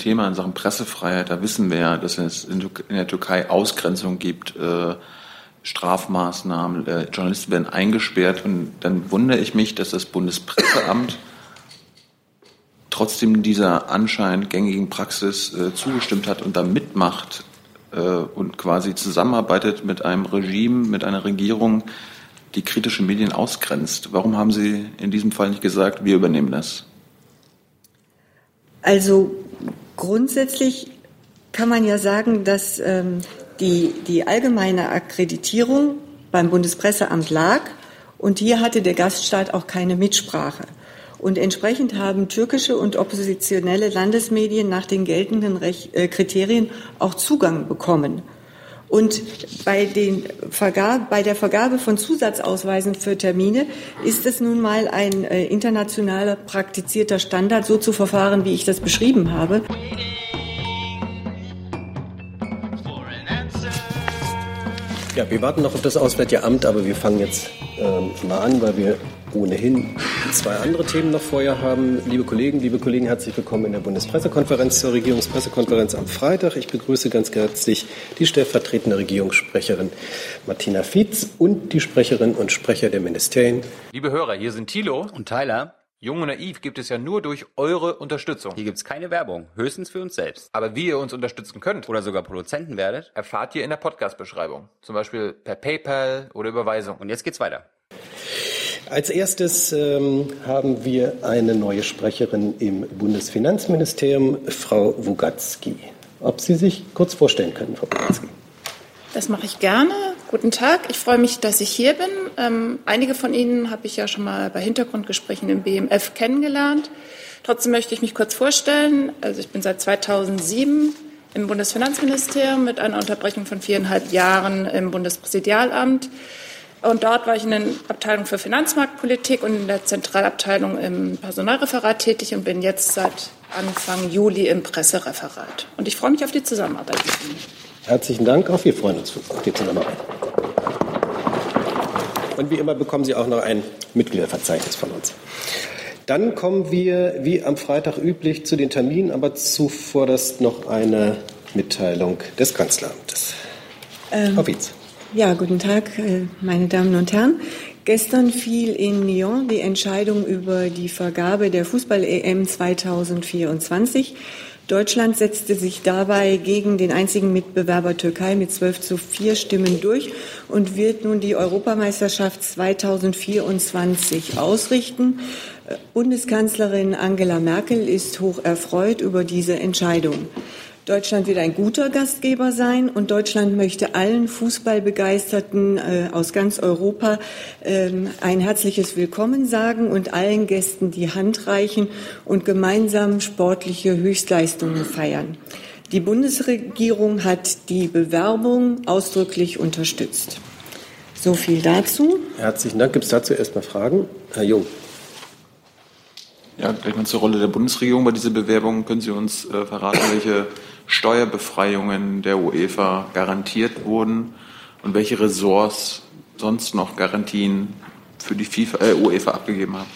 Thema in Sachen Pressefreiheit. Da wissen wir ja, dass es in der Türkei Ausgrenzung gibt, äh, Strafmaßnahmen, äh, Journalisten werden eingesperrt. Und dann wundere ich mich, dass das Bundespresseamt trotzdem dieser anscheinend gängigen Praxis äh, zugestimmt hat und da mitmacht und quasi zusammenarbeitet mit einem Regime, mit einer Regierung, die kritische Medien ausgrenzt. Warum haben Sie in diesem Fall nicht gesagt, wir übernehmen das? Also grundsätzlich kann man ja sagen, dass ähm, die, die allgemeine Akkreditierung beim Bundespresseamt lag und hier hatte der Gaststaat auch keine Mitsprache. Und entsprechend haben türkische und oppositionelle Landesmedien nach den geltenden Rech äh, Kriterien auch Zugang bekommen. Und bei, den Vergabe, bei der Vergabe von Zusatzausweisen für Termine ist es nun mal ein äh, internationaler praktizierter Standard, so zu verfahren, wie ich das beschrieben habe. Ja, wir warten noch auf das Auswärtige Amt, aber wir fangen jetzt ähm, mal an, weil wir ohnehin zwei andere Themen noch vorher haben. Liebe Kollegen, liebe Kollegen, herzlich willkommen in der Bundespressekonferenz zur Regierungspressekonferenz am Freitag. Ich begrüße ganz herzlich die stellvertretende Regierungssprecherin Martina Fietz und die Sprecherinnen und Sprecher der Ministerien. Liebe Hörer, hier sind Thilo und Tyler. Jung und Naiv gibt es ja nur durch eure Unterstützung. Hier gibt es keine Werbung, höchstens für uns selbst. Aber wie ihr uns unterstützen könnt oder sogar Produzenten werdet, erfahrt ihr in der Podcast-Beschreibung. Zum Beispiel per PayPal oder Überweisung. Und jetzt geht's weiter. Als erstes ähm, haben wir eine neue Sprecherin im Bundesfinanzministerium, Frau Wugatzki. Ob Sie sich kurz vorstellen können, Frau Wugatzki? Das mache ich gerne. Guten Tag. Ich freue mich, dass ich hier bin. Ähm, einige von Ihnen habe ich ja schon mal bei Hintergrundgesprächen im BMF kennengelernt. Trotzdem möchte ich mich kurz vorstellen. Also ich bin seit 2007 im Bundesfinanzministerium mit einer Unterbrechung von viereinhalb Jahren im Bundespräsidialamt. Und dort war ich in der Abteilung für Finanzmarktpolitik und in der Zentralabteilung im Personalreferat tätig und bin jetzt seit Anfang Juli im Pressereferat. Und ich freue mich auf die Zusammenarbeit mit Ihnen. Herzlichen Dank, auch wir freuen uns auf die Zusammenarbeit. Und wie immer bekommen Sie auch noch ein Mitgliederverzeichnis von uns. Dann kommen wir, wie am Freitag üblich, zu den Terminen, aber zuvor das noch eine Mitteilung des Kanzleramtes. Ähm, Frau Wietz. Ja, guten Tag, äh, meine Damen und Herren. Gestern fiel in Lyon die Entscheidung über die Vergabe der Fußball-EM 2024. Deutschland setzte sich dabei gegen den einzigen Mitbewerber Türkei mit 12 zu 4 Stimmen durch und wird nun die Europameisterschaft 2024 ausrichten. Äh, Bundeskanzlerin Angela Merkel ist hoch erfreut über diese Entscheidung. Deutschland wird ein guter Gastgeber sein und Deutschland möchte allen Fußballbegeisterten äh, aus ganz Europa ähm, ein herzliches Willkommen sagen und allen Gästen die Hand reichen und gemeinsam sportliche Höchstleistungen feiern. Die Bundesregierung hat die Bewerbung ausdrücklich unterstützt. So viel dazu. Herzlichen Dank. Gibt es dazu erstmal Fragen? Herr Jung. Ja, gleich mal zur Rolle der Bundesregierung bei dieser Bewerbung. Können Sie uns äh, verraten, welche Steuerbefreiungen der UEFA garantiert wurden und welche Ressorts sonst noch Garantien für die FIFA, äh, UEFA abgegeben haben.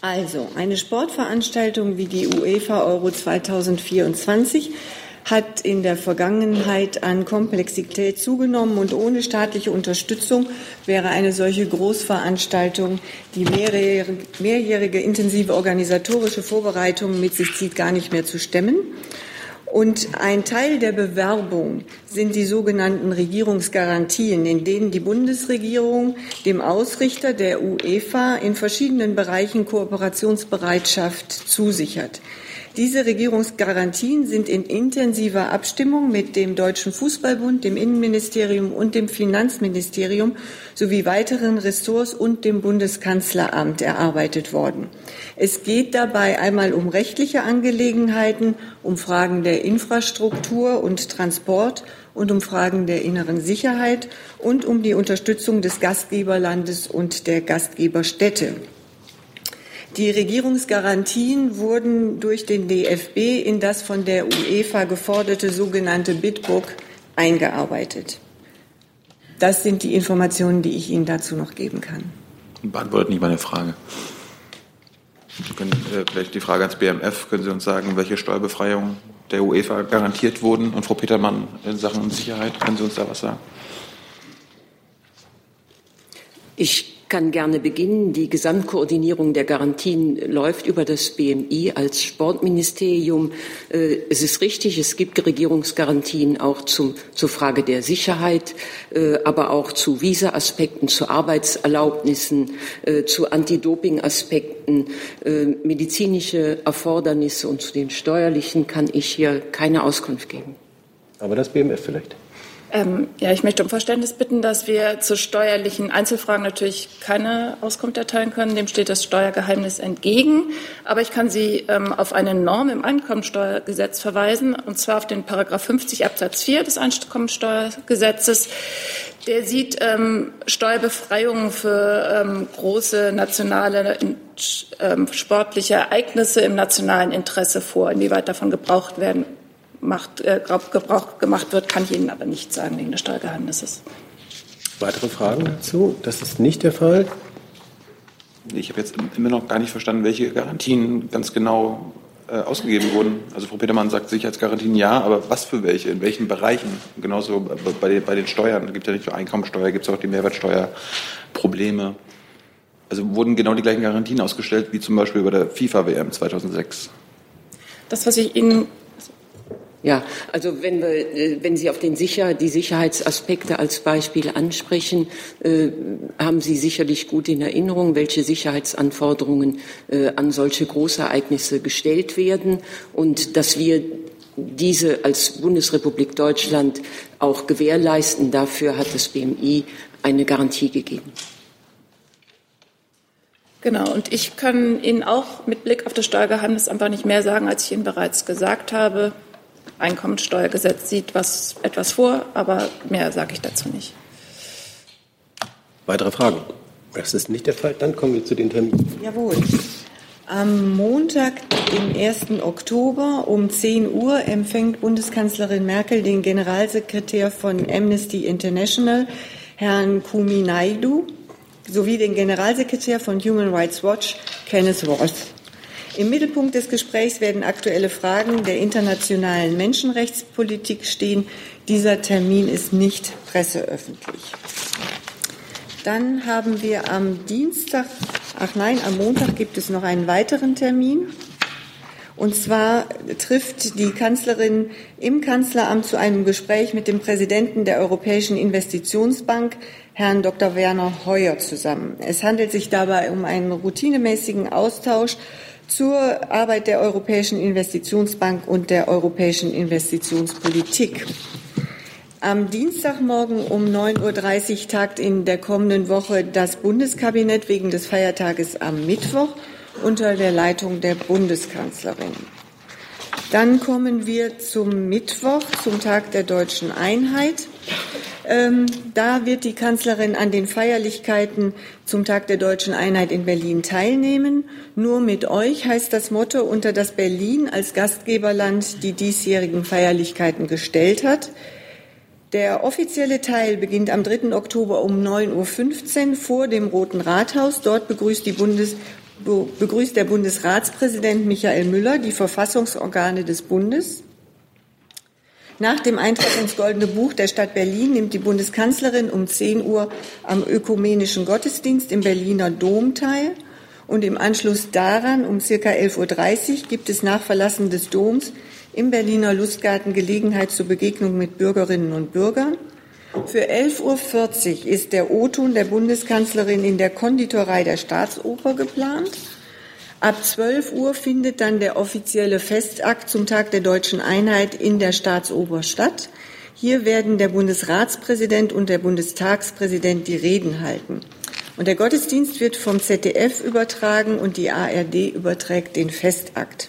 Also, eine Sportveranstaltung wie die UEFA Euro 2024 hat in der Vergangenheit an Komplexität zugenommen und ohne staatliche Unterstützung wäre eine solche Großveranstaltung, die mehrjährige, mehrjährige intensive organisatorische Vorbereitungen mit sich zieht, gar nicht mehr zu stemmen. Und ein Teil der Bewerbung sind die sogenannten Regierungsgarantien, in denen die Bundesregierung dem Ausrichter der UEFA in verschiedenen Bereichen Kooperationsbereitschaft zusichert. Diese Regierungsgarantien sind in intensiver Abstimmung mit dem Deutschen Fußballbund, dem Innenministerium und dem Finanzministerium sowie weiteren Ressorts und dem Bundeskanzleramt erarbeitet worden. Es geht dabei einmal um rechtliche Angelegenheiten, um Fragen der Infrastruktur und Transport und um Fragen der inneren Sicherheit und um die Unterstützung des Gastgeberlandes und der Gastgeberstädte. Die Regierungsgarantien wurden durch den DFB in das von der UEFA geforderte sogenannte Bitbook eingearbeitet. Das sind die Informationen, die ich Ihnen dazu noch geben kann. Beantwortet nicht meine Frage. Können, äh, vielleicht die Frage ans BMF. Können Sie uns sagen, welche Steuerbefreiungen der UEFA garantiert wurden? Und Frau Petermann in Sachen Sicherheit, können Sie uns da was sagen? Ich kann gerne beginnen. Die Gesamtkoordinierung der Garantien läuft über das BMI als Sportministerium. Äh, es ist richtig, es gibt Regierungsgarantien auch zum, zur Frage der Sicherheit, äh, aber auch zu Visa-Aspekten, zu Arbeitserlaubnissen, äh, zu Anti-Doping-Aspekten, medizinische Erfordernisse und zu den steuerlichen kann ich hier keine Auskunft geben. Aber das BMF vielleicht? Ähm, ja, ich möchte um Verständnis bitten, dass wir zu steuerlichen Einzelfragen natürlich keine Auskunft erteilen können. Dem steht das Steuergeheimnis entgegen. Aber ich kann Sie ähm, auf eine Norm im Einkommensteuergesetz verweisen, und zwar auf den Paragraph 50 Absatz 4 des Einkommensteuergesetzes. Der sieht ähm, Steuerbefreiungen für ähm, große nationale ähm, sportliche Ereignisse im nationalen Interesse vor. Inwieweit davon gebraucht werden macht, äh, Gebrauch gemacht wird, kann ich Ihnen aber nicht sagen wegen des Steuergeheimnisses. Weitere Fragen dazu? Das ist nicht der Fall. Ich habe jetzt immer noch gar nicht verstanden, welche Garantien ganz genau äh, ausgegeben wurden. Also Frau Petermann sagt Sicherheitsgarantien ja, aber was für welche, in welchen Bereichen? Genauso bei den, bei den Steuern. Es gibt ja nicht nur Einkommensteuer, gibt es auch die Mehrwertsteuerprobleme. Also wurden genau die gleichen Garantien ausgestellt wie zum Beispiel bei der FIFA-WM 2006. Das, was ich Ihnen ja, also wenn, wir, äh, wenn Sie auf den Sicher, die Sicherheitsaspekte als Beispiel ansprechen, äh, haben Sie sicherlich gut in Erinnerung, welche Sicherheitsanforderungen äh, an solche Großereignisse gestellt werden und dass wir diese als Bundesrepublik Deutschland auch gewährleisten. Dafür hat das BMI eine Garantie gegeben. Genau, und ich kann Ihnen auch mit Blick auf das Steuergeheimnis einfach nicht mehr sagen, als ich Ihnen bereits gesagt habe. Einkommensteuergesetz sieht was, etwas vor, aber mehr sage ich dazu nicht. Weitere Fragen? Das ist nicht der Fall. Dann kommen wir zu den Terminen. Jawohl. Am Montag, den 1. Oktober um 10 Uhr empfängt Bundeskanzlerin Merkel den Generalsekretär von Amnesty International, Herrn Kumi Naidu, sowie den Generalsekretär von Human Rights Watch, Kenneth Roth. Im Mittelpunkt des Gesprächs werden aktuelle Fragen der internationalen Menschenrechtspolitik stehen. Dieser Termin ist nicht presseöffentlich. Dann haben wir am Dienstag, ach nein, am Montag gibt es noch einen weiteren Termin. Und zwar trifft die Kanzlerin im Kanzleramt zu einem Gespräch mit dem Präsidenten der Europäischen Investitionsbank, Herrn Dr. Werner Heuer, zusammen. Es handelt sich dabei um einen routinemäßigen Austausch zur Arbeit der Europäischen Investitionsbank und der Europäischen Investitionspolitik. Am Dienstagmorgen um 9.30 Uhr tagt in der kommenden Woche das Bundeskabinett wegen des Feiertages am Mittwoch unter der Leitung der Bundeskanzlerin. Dann kommen wir zum Mittwoch, zum Tag der deutschen Einheit. Ähm, da wird die Kanzlerin an den Feierlichkeiten zum Tag der deutschen Einheit in Berlin teilnehmen. Nur mit euch heißt das Motto, unter das Berlin als Gastgeberland die diesjährigen Feierlichkeiten gestellt hat. Der offizielle Teil beginnt am 3. Oktober um 9.15 Uhr vor dem Roten Rathaus. Dort begrüßt, Bundes, begrüßt der Bundesratspräsident Michael Müller die Verfassungsorgane des Bundes. Nach dem Eintrag ins Goldene Buch der Stadt Berlin nimmt die Bundeskanzlerin um 10 Uhr am ökumenischen Gottesdienst im Berliner Dom teil. Und im Anschluss daran, um circa 11.30 Uhr, gibt es nach Verlassen des Doms im Berliner Lustgarten Gelegenheit zur Begegnung mit Bürgerinnen und Bürgern. Für 11.40 Uhr ist der O-Ton der Bundeskanzlerin in der Konditorei der Staatsoper geplant. Ab 12 Uhr findet dann der offizielle Festakt zum Tag der deutschen Einheit in der Staatsoper statt. Hier werden der Bundesratspräsident und der Bundestagspräsident die Reden halten. Und der Gottesdienst wird vom ZDF übertragen und die ARD überträgt den Festakt.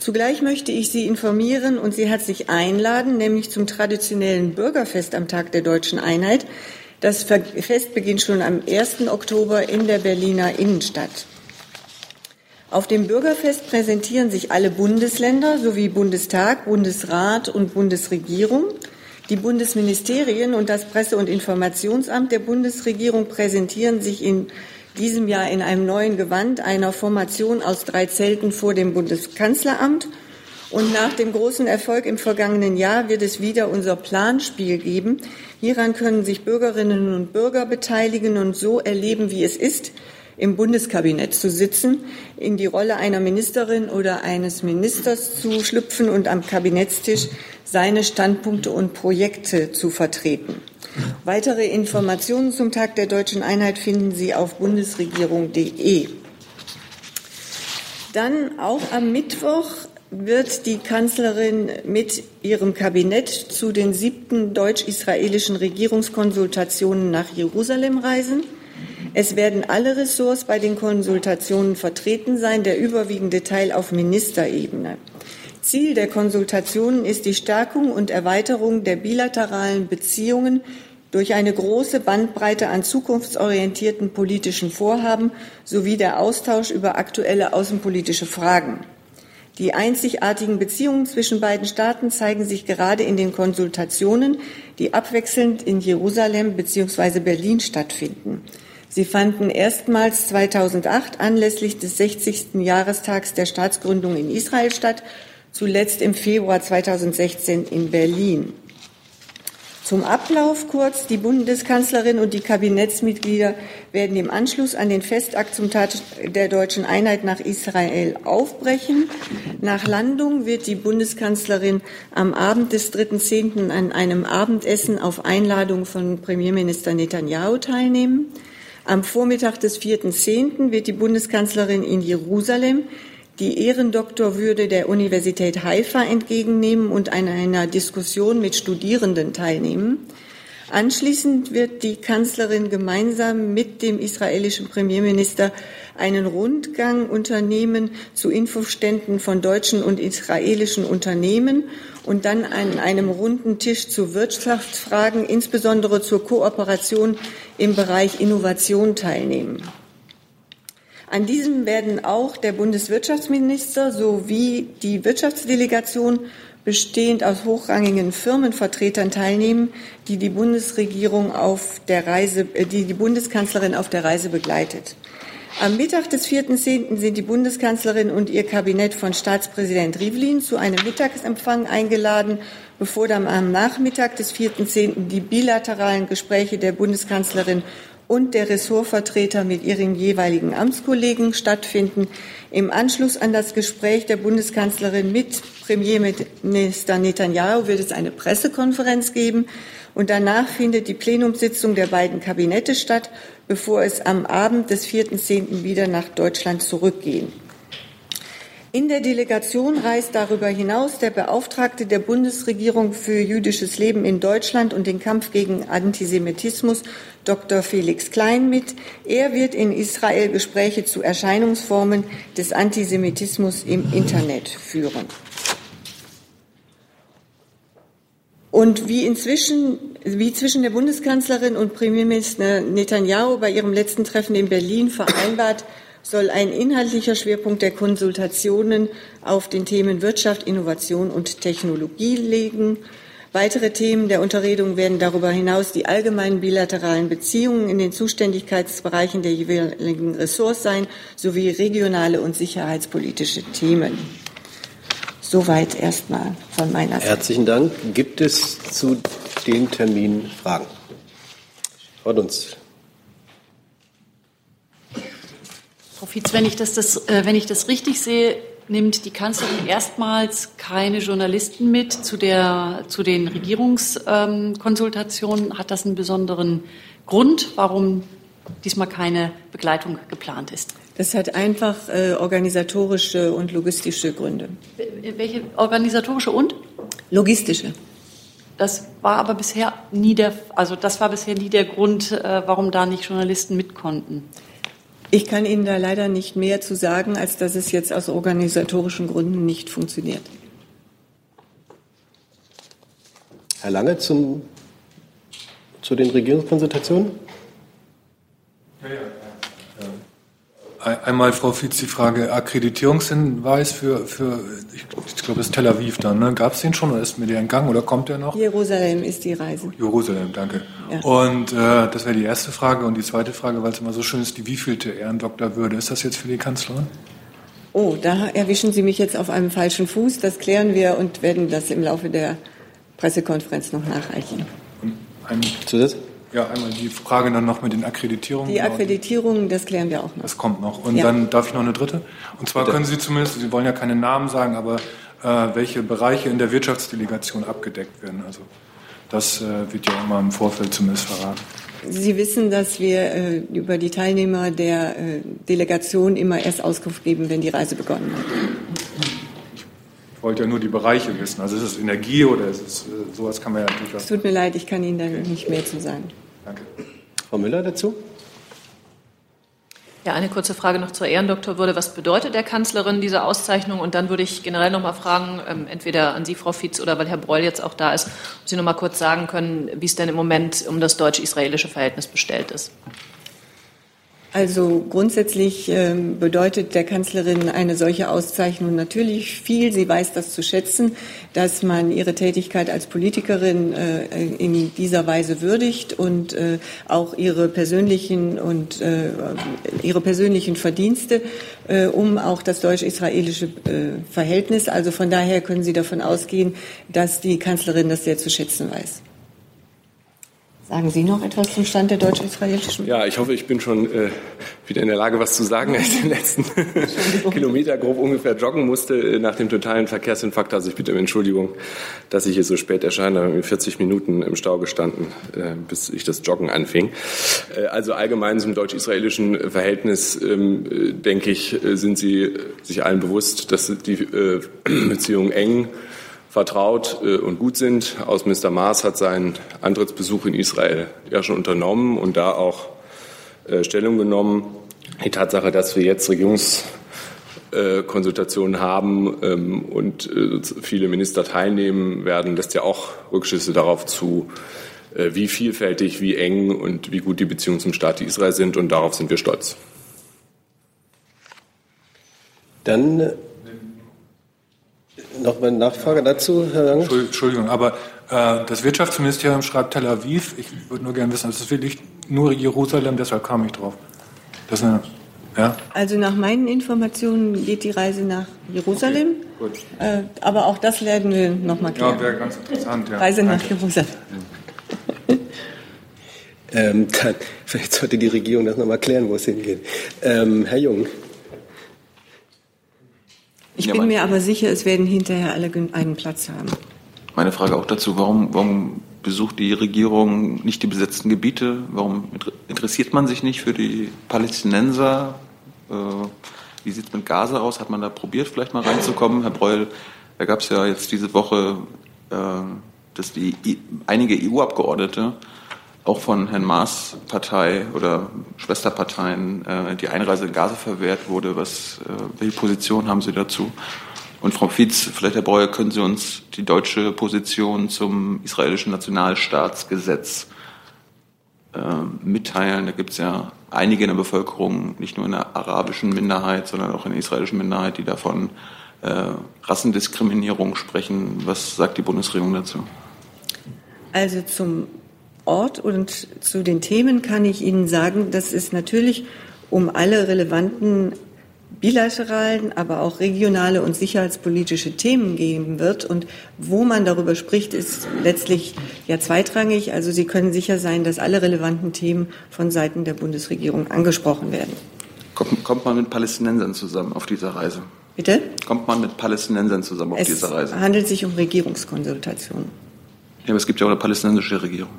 Zugleich möchte ich Sie informieren und Sie herzlich einladen, nämlich zum traditionellen Bürgerfest am Tag der deutschen Einheit. Das Fest beginnt schon am 1. Oktober in der Berliner Innenstadt. Auf dem Bürgerfest präsentieren sich alle Bundesländer sowie Bundestag, Bundesrat und Bundesregierung. Die Bundesministerien und das Presse- und Informationsamt der Bundesregierung präsentieren sich in diesem Jahr in einem neuen Gewand einer Formation aus drei Zelten vor dem Bundeskanzleramt. Und nach dem großen Erfolg im vergangenen Jahr wird es wieder unser Planspiel geben. Hieran können sich Bürgerinnen und Bürger beteiligen und so erleben, wie es ist, im Bundeskabinett zu sitzen, in die Rolle einer Ministerin oder eines Ministers zu schlüpfen und am Kabinettstisch seine Standpunkte und Projekte zu vertreten. Weitere Informationen zum Tag der deutschen Einheit finden Sie auf bundesregierung.de. Dann auch am Mittwoch wird die Kanzlerin mit ihrem Kabinett zu den siebten deutsch-israelischen Regierungskonsultationen nach Jerusalem reisen. Es werden alle Ressorts bei den Konsultationen vertreten sein, der überwiegende Teil auf Ministerebene. Ziel der Konsultationen ist die Stärkung und Erweiterung der bilateralen Beziehungen durch eine große Bandbreite an zukunftsorientierten politischen Vorhaben sowie der Austausch über aktuelle außenpolitische Fragen. Die einzigartigen Beziehungen zwischen beiden Staaten zeigen sich gerade in den Konsultationen, die abwechselnd in Jerusalem bzw. Berlin stattfinden. Sie fanden erstmals 2008 anlässlich des 60. Jahrestags der Staatsgründung in Israel statt, zuletzt im Februar 2016 in Berlin. Zum Ablauf kurz. Die Bundeskanzlerin und die Kabinettsmitglieder werden im Anschluss an den Festakt zum Tag der deutschen Einheit nach Israel aufbrechen. Nach Landung wird die Bundeskanzlerin am Abend des 3.10. an einem Abendessen auf Einladung von Premierminister Netanyahu teilnehmen. Am Vormittag des 4.10. wird die Bundeskanzlerin in Jerusalem die Ehrendoktorwürde der Universität Haifa entgegennehmen und an einer Diskussion mit Studierenden teilnehmen. Anschließend wird die Kanzlerin gemeinsam mit dem israelischen Premierminister einen Rundgang unternehmen zu Infoständen von deutschen und israelischen Unternehmen und dann an einem runden Tisch zu Wirtschaftsfragen, insbesondere zur Kooperation im Bereich Innovation teilnehmen. An diesem werden auch der Bundeswirtschaftsminister sowie die Wirtschaftsdelegation bestehend aus hochrangigen Firmenvertretern teilnehmen, die die Bundesregierung auf der Reise, äh, die die Bundeskanzlerin auf der Reise begleitet. Am Mittag des 4.10. sind die Bundeskanzlerin und ihr Kabinett von Staatspräsident Rivlin zu einem Mittagsempfang eingeladen, bevor dann am Nachmittag des 4.10. die bilateralen Gespräche der Bundeskanzlerin und der Ressortvertreter mit ihren jeweiligen Amtskollegen stattfinden. Im Anschluss an das Gespräch der Bundeskanzlerin mit Premierminister Netanyahu wird es eine Pressekonferenz geben und danach findet die Plenumssitzung der beiden Kabinette statt, bevor es am Abend des 4.10. wieder nach Deutschland zurückgehen. In der Delegation reist darüber hinaus der Beauftragte der Bundesregierung für jüdisches Leben in Deutschland und den Kampf gegen Antisemitismus, Dr. Felix Klein, mit. Er wird in Israel Gespräche zu Erscheinungsformen des Antisemitismus im Internet führen. Und wie inzwischen, wie zwischen der Bundeskanzlerin und Premierminister Netanyahu bei ihrem letzten Treffen in Berlin vereinbart, soll ein inhaltlicher Schwerpunkt der Konsultationen auf den Themen Wirtschaft, Innovation und Technologie legen. Weitere Themen der Unterredung werden darüber hinaus die allgemeinen bilateralen Beziehungen in den Zuständigkeitsbereichen der jeweiligen Ressorts sein, sowie regionale und sicherheitspolitische Themen. Soweit erstmal von meiner Seite. Herzlichen Dank. Gibt es zu dem Termin Fragen? Frau Dunz. Frau Fietz, wenn ich das, das, äh, wenn ich das richtig sehe, nimmt die Kanzlerin erstmals keine Journalisten mit zu, der, zu den Regierungskonsultationen. Hat das einen besonderen Grund, warum diesmal keine Begleitung geplant ist? Das hat einfach äh, organisatorische und logistische Gründe. Welche organisatorische und? Logistische. Das war aber bisher nie der, also das war bisher nie der Grund, äh, warum da nicht Journalisten mit konnten. Ich kann Ihnen da leider nicht mehr zu sagen, als dass es jetzt aus organisatorischen Gründen nicht funktioniert. Herr Lange zum, zu den Regierungskonsultationen? Ja, ja. Einmal, Frau Fietz, die Frage Akkreditierungshinweis für, für ich, ich glaube, es ist Tel Aviv dann. Ne? Gab es den schon oder ist mir der entgangen oder kommt der noch? Jerusalem ist die Reise. Jerusalem, danke. Ja. Und äh, das wäre die erste Frage. Und die zweite Frage, weil es immer so schön ist, die wievielte Ehrendoktorwürde ist das jetzt für die Kanzlerin? Oh, da erwischen Sie mich jetzt auf einem falschen Fuß. Das klären wir und werden das im Laufe der Pressekonferenz noch nachreichen. Ein Zusatz? Ja, einmal die Frage dann noch mit den Akkreditierungen. Die Akkreditierungen, das klären wir auch noch. Das kommt noch. Und ja. dann darf ich noch eine dritte. Und zwar Bitte. können Sie zumindest, Sie wollen ja keine Namen sagen, aber äh, welche Bereiche in der Wirtschaftsdelegation abgedeckt werden. Also das äh, wird ja immer im Vorfeld zumindest verraten. Sie wissen, dass wir äh, über die Teilnehmer der äh, Delegation immer erst Auskunft geben, wenn die Reise begonnen hat. Ich wollte ja nur die Bereiche wissen. Also ist es Energie oder ist es äh, sowas kann man ja durchaus. Es tut mir leid, ich kann Ihnen da nicht mehr zu sagen. Danke. Frau Müller dazu? Ja, eine kurze Frage noch zur Ehrendoktorwürde. Was bedeutet der Kanzlerin diese Auszeichnung? Und dann würde ich generell noch mal fragen, ähm, entweder an Sie, Frau Fietz, oder weil Herr Breul jetzt auch da ist, ob Sie noch mal kurz sagen können, wie es denn im Moment um das deutsch-israelische Verhältnis bestellt ist. Also grundsätzlich ähm, bedeutet der Kanzlerin eine solche Auszeichnung natürlich viel. Sie weiß das zu schätzen, dass man ihre Tätigkeit als Politikerin äh, in dieser Weise würdigt und äh, auch ihre persönlichen und äh, ihre persönlichen Verdienste um auch das deutsch-israelische Verhältnis. Also von daher können Sie davon ausgehen, dass die Kanzlerin das sehr zu schätzen weiß. Sagen Sie noch etwas zum Stand der deutsch-israelischen? Ja, ich hoffe, ich bin schon äh, wieder in der Lage, was zu sagen, als ich den letzten Kilometer grob ungefähr joggen musste äh, nach dem totalen Verkehrsinfarkt. Also ich bitte um Entschuldigung, dass ich hier so spät erscheine. Da haben 40 Minuten im Stau gestanden, äh, bis ich das Joggen anfing. Äh, also allgemein zum deutsch-israelischen Verhältnis, ähm, äh, denke ich, äh, sind Sie sich allen bewusst, dass die Beziehungen eng vertraut äh, und gut sind. Außenminister Maas hat seinen Antrittsbesuch in Israel ja schon unternommen und da auch äh, Stellung genommen. Die Tatsache, dass wir jetzt Regierungskonsultationen haben ähm, und äh, viele Minister teilnehmen werden, lässt ja auch Rückschlüsse darauf zu, wie vielfältig, wie eng und wie gut die Beziehungen zum Staat Israel sind. Und darauf sind wir stolz. Dann noch eine Nachfrage dazu, Herr Lange? Entschuldigung, aber äh, das Wirtschaftsministerium schreibt Tel Aviv. Ich würde nur gerne wissen, es ist wirklich nur Jerusalem, deshalb kam ich drauf. Das eine, ja? Also nach meinen Informationen geht die Reise nach Jerusalem. Okay, äh, aber auch das werden wir noch mal klären. Ja, wäre ganz interessant. Ja. Reise Danke. nach Jerusalem. ähm, dann, vielleicht sollte die Regierung das noch mal klären, wo es hingeht. Ähm, Herr Jung. Ich ja, bin mir aber sicher, es werden hinterher alle einen Platz haben. Meine Frage auch dazu, warum, warum besucht die Regierung nicht die besetzten Gebiete? Warum interessiert man sich nicht für die Palästinenser? Äh, wie sieht es mit Gaza aus? Hat man da probiert, vielleicht mal reinzukommen? Herr Breul, da gab es ja jetzt diese Woche, äh, dass die einige EU-Abgeordnete auch von Herrn Maas Partei oder Schwesterparteien äh, die Einreise in Gaza verwehrt wurde. Was, äh, welche Position haben Sie dazu? Und Frau Fietz, vielleicht Herr Breuer, können Sie uns die deutsche Position zum israelischen Nationalstaatsgesetz äh, mitteilen? Da gibt es ja einige in der Bevölkerung, nicht nur in der arabischen Minderheit, sondern auch in der israelischen Minderheit, die davon äh, Rassendiskriminierung sprechen. Was sagt die Bundesregierung dazu? Also zum Ort und zu den Themen kann ich Ihnen sagen, dass es natürlich um alle relevanten bilateralen, aber auch regionale und sicherheitspolitische Themen geben wird. Und wo man darüber spricht, ist letztlich ja zweitrangig. Also Sie können sicher sein, dass alle relevanten Themen von Seiten der Bundesregierung angesprochen werden. Kommt, kommt man mit Palästinensern zusammen auf dieser Reise? Bitte? Kommt man mit Palästinensern zusammen auf es dieser Reise? Es handelt sich um Regierungskonsultationen. Ja, aber es gibt ja auch eine palästinensische Regierung.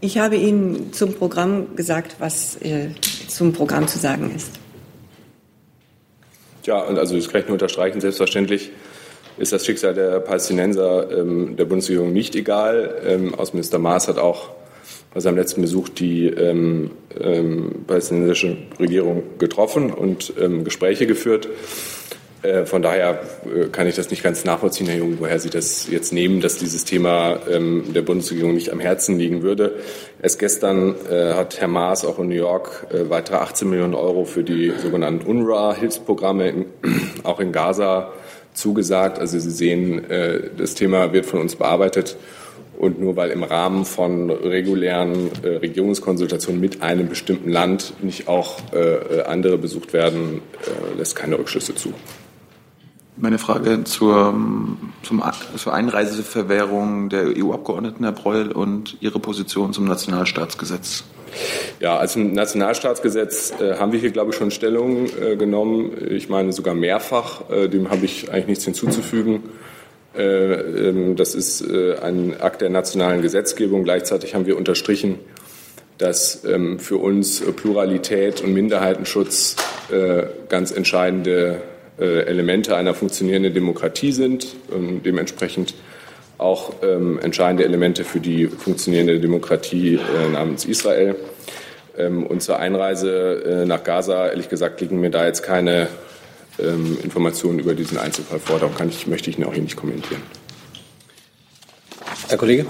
Ich habe Ihnen zum Programm gesagt, was äh, zum Programm zu sagen ist. Ja, also das kann ich nur unterstreichen. Selbstverständlich ist das Schicksal der Palästinenser ähm, der Bundesregierung nicht egal. Ähm, Außenminister Maas hat auch bei seinem letzten Besuch die ähm, ähm, palästinensische Regierung getroffen und ähm, Gespräche geführt. Äh, von daher äh, kann ich das nicht ganz nachvollziehen, Herr Jung, woher Sie das jetzt nehmen, dass dieses Thema ähm, der Bundesregierung nicht am Herzen liegen würde. Erst gestern äh, hat Herr Maas auch in New York weitere 18 Millionen Euro für die sogenannten UNRWA-Hilfsprogramme auch in Gaza zugesagt. Also Sie sehen, das Thema wird von uns bearbeitet. Und nur weil im Rahmen von regulären äh, Regierungskonsultationen mit einem bestimmten Land nicht auch äh, andere besucht werden, äh, lässt keine Rückschlüsse zu. Meine Frage zur, zum, zur Einreiseverwehrung der EU-Abgeordneten, Herr Breul, und Ihre Position zum Nationalstaatsgesetz. Ja, als Nationalstaatsgesetz äh, haben wir hier, glaube ich, schon Stellung äh, genommen. Ich meine sogar mehrfach. Äh, dem habe ich eigentlich nichts hinzuzufügen. Äh, ähm, das ist äh, ein Akt der nationalen Gesetzgebung. Gleichzeitig haben wir unterstrichen, dass ähm, für uns Pluralität und Minderheitenschutz äh, ganz entscheidende Elemente einer funktionierenden Demokratie sind, und dementsprechend auch ähm, entscheidende Elemente für die funktionierende Demokratie namens Israel. und zur Einreise nach Gaza, ehrlich gesagt, liegen mir da jetzt keine ähm, Informationen über diesen Einzelfall vor. Darum kann ich, möchte ich ihn auch hier nicht kommentieren. Herr Kollege?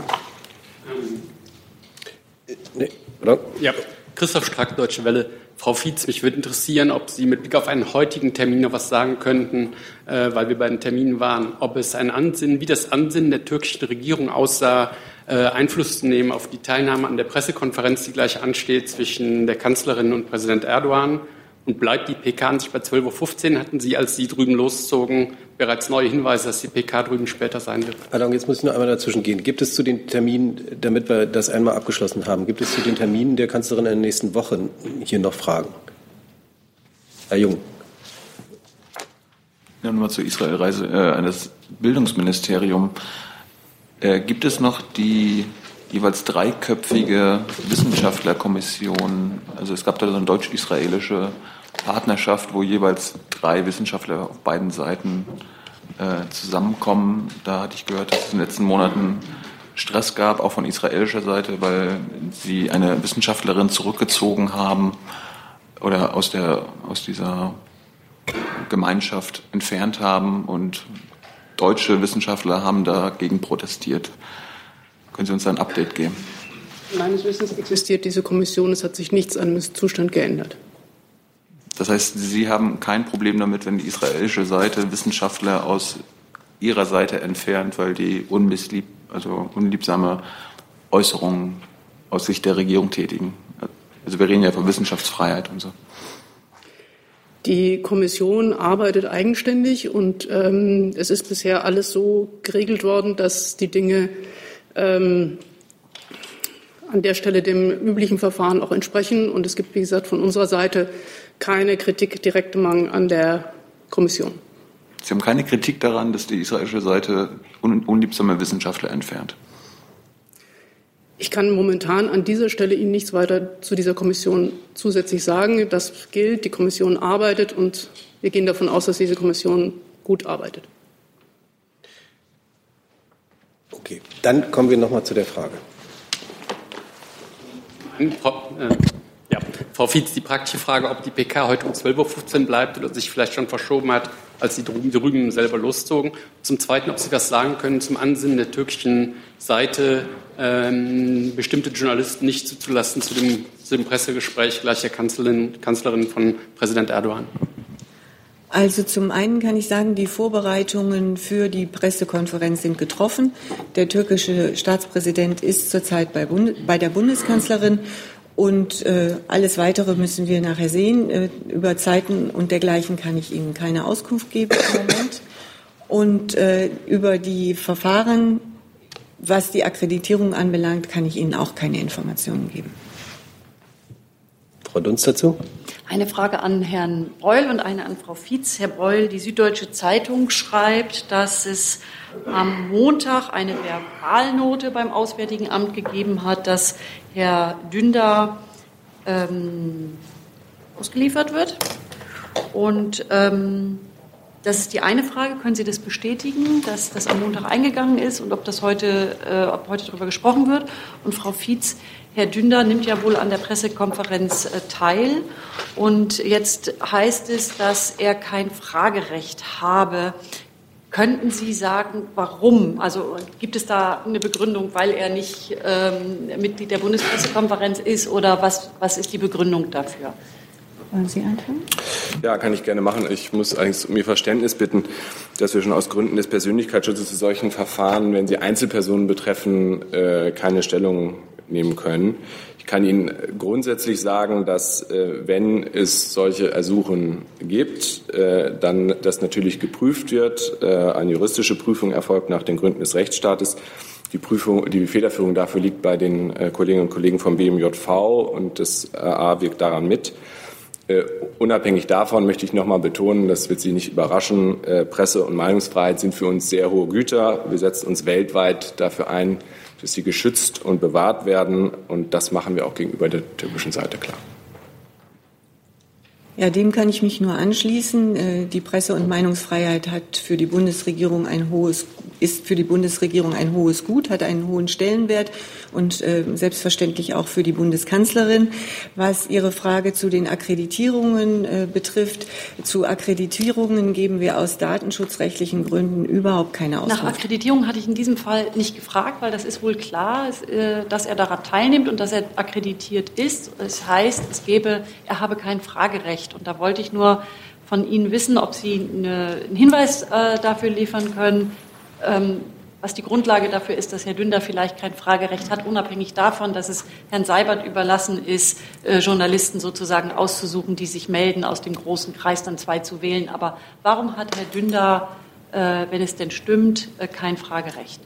Nee, oder? Ja, Christoph Strack, Deutsche Welle. Frau Fietz, mich würde interessieren, ob Sie mit Blick auf einen heutigen Termin noch was sagen könnten, äh, weil wir bei den Terminen waren, ob es ein Ansinnen, wie das Ansinnen der türkischen Regierung aussah, äh, Einfluss zu nehmen auf die Teilnahme an der Pressekonferenz, die gleich ansteht zwischen der Kanzlerin und Präsident Erdogan und bleibt die PK an sich bei 12.15 Uhr? Hatten Sie, als Sie drüben loszogen, bereits neue Hinweise, dass die PK drüben später sein wird? Pardon, jetzt muss ich noch einmal dazwischen gehen. Gibt es zu den Terminen, damit wir das einmal abgeschlossen haben, gibt es zu den Terminen der Kanzlerin in der nächsten Woche hier noch Fragen? Herr Jung. Ja, nochmal zur Israel-Reise äh, an das Bildungsministerium. Äh, gibt es noch die jeweils dreiköpfige Wissenschaftlerkommission? Also es gab da so eine deutsch-israelische Partnerschaft, wo jeweils drei Wissenschaftler auf beiden Seiten äh, zusammenkommen. Da hatte ich gehört, dass es in den letzten Monaten Stress gab, auch von israelischer Seite, weil sie eine Wissenschaftlerin zurückgezogen haben oder aus, der, aus dieser Gemeinschaft entfernt haben und deutsche Wissenschaftler haben dagegen protestiert. Können Sie uns ein Update geben? Meines Wissens existiert diese Kommission. Es hat sich nichts an dem Zustand geändert. Das heißt, Sie haben kein Problem damit, wenn die israelische Seite Wissenschaftler aus ihrer Seite entfernt, weil die unmisslieb, also unliebsame Äußerungen aus Sicht der Regierung tätigen. Also wir reden ja von Wissenschaftsfreiheit und so. Die Kommission arbeitet eigenständig und ähm, es ist bisher alles so geregelt worden, dass die Dinge ähm, an der Stelle dem üblichen Verfahren auch entsprechen. Und es gibt, wie gesagt, von unserer Seite keine Kritik direktem Mangel an der Kommission. Sie haben keine Kritik daran, dass die israelische Seite un unliebsame Wissenschaftler entfernt? Ich kann momentan an dieser Stelle Ihnen nichts weiter zu dieser Kommission zusätzlich sagen. Das gilt, die Kommission arbeitet und wir gehen davon aus, dass diese Kommission gut arbeitet. Okay, dann kommen wir noch mal zu der Frage. Frau, äh, ja, Frau Fietz, die praktische Frage, ob die PK heute um 12.15 Uhr bleibt oder sich vielleicht schon verschoben hat, als Sie drüben, selber loszogen. Zum Zweiten, ob Sie was sagen können zum Ansinnen der türkischen Seite, ähm, bestimmte Journalisten nicht zuzulassen zu dem, zu dem Pressegespräch gleich der Kanzlerin, Kanzlerin von Präsident Erdogan. Also zum einen kann ich sagen, die Vorbereitungen für die Pressekonferenz sind getroffen. Der türkische Staatspräsident ist zurzeit bei, Bund bei der Bundeskanzlerin und äh, alles Weitere müssen wir nachher sehen. Äh, über Zeiten und dergleichen kann ich Ihnen keine Auskunft geben im Moment. Und äh, über die Verfahren, was die Akkreditierung anbelangt, kann ich Ihnen auch keine Informationen geben. Frau Dunst dazu? Eine Frage an Herrn Breul und eine an Frau Fietz. Herr Breul, die Süddeutsche Zeitung schreibt, dass es am Montag eine Verbalnote beim Auswärtigen Amt gegeben hat, dass Herr Dünder ähm, ausgeliefert wird. Und ähm, Das ist die eine Frage. Können Sie das bestätigen, dass das am Montag eingegangen ist und ob das heute, äh, ob heute darüber gesprochen wird? Und Frau Fietz, Herr Dünder nimmt ja wohl an der Pressekonferenz äh, teil. Und jetzt heißt es, dass er kein Fragerecht habe. Könnten Sie sagen, warum? Also gibt es da eine Begründung, weil er nicht ähm, Mitglied der Bundespressekonferenz ist oder was, was ist die Begründung dafür? Wollen Sie anfangen? Ja, kann ich gerne machen. Ich muss eigentlich um Ihr Verständnis bitten, dass wir schon aus Gründen des Persönlichkeitsschutzes zu solchen Verfahren, wenn sie Einzelpersonen betreffen, äh, keine Stellung nehmen können. Ich kann Ihnen grundsätzlich sagen, dass äh, wenn es solche Ersuchen gibt, äh, dann das natürlich geprüft wird. Eine juristische Prüfung erfolgt nach den Gründen des Rechtsstaates. Die Prüfung, die Federführung dafür liegt bei den Kolleginnen und Kollegen vom BMJV und das AA wirkt daran mit. Uh, unabhängig davon möchte ich noch mal betonen, das wird Sie nicht überraschen, uh, Presse- und Meinungsfreiheit sind für uns sehr hohe Güter. Wir setzen uns weltweit dafür ein, dass sie geschützt und bewahrt werden. Und das machen wir auch gegenüber der türkischen Seite klar. Ja, dem kann ich mich nur anschließen. Äh, die Presse- und Meinungsfreiheit hat für die Bundesregierung ein hohes, ist für die Bundesregierung ein hohes Gut, hat einen hohen Stellenwert und äh, selbstverständlich auch für die Bundeskanzlerin. Was Ihre Frage zu den Akkreditierungen äh, betrifft, zu Akkreditierungen geben wir aus datenschutzrechtlichen Gründen überhaupt keine Auskunft. Nach Akkreditierung hatte ich in diesem Fall nicht gefragt, weil das ist wohl klar, dass er daran teilnimmt und dass er akkreditiert ist. Das heißt, es gäbe, er habe kein Fragerecht. Recht. Und da wollte ich nur von Ihnen wissen, ob Sie eine, einen Hinweis äh, dafür liefern können, ähm, was die Grundlage dafür ist, dass Herr Dünder vielleicht kein Fragerecht hat, unabhängig davon, dass es Herrn Seibert überlassen ist, äh, Journalisten sozusagen auszusuchen, die sich melden, aus dem großen Kreis dann zwei zu wählen. Aber warum hat Herr Dünder, äh, wenn es denn stimmt, äh, kein Fragerecht?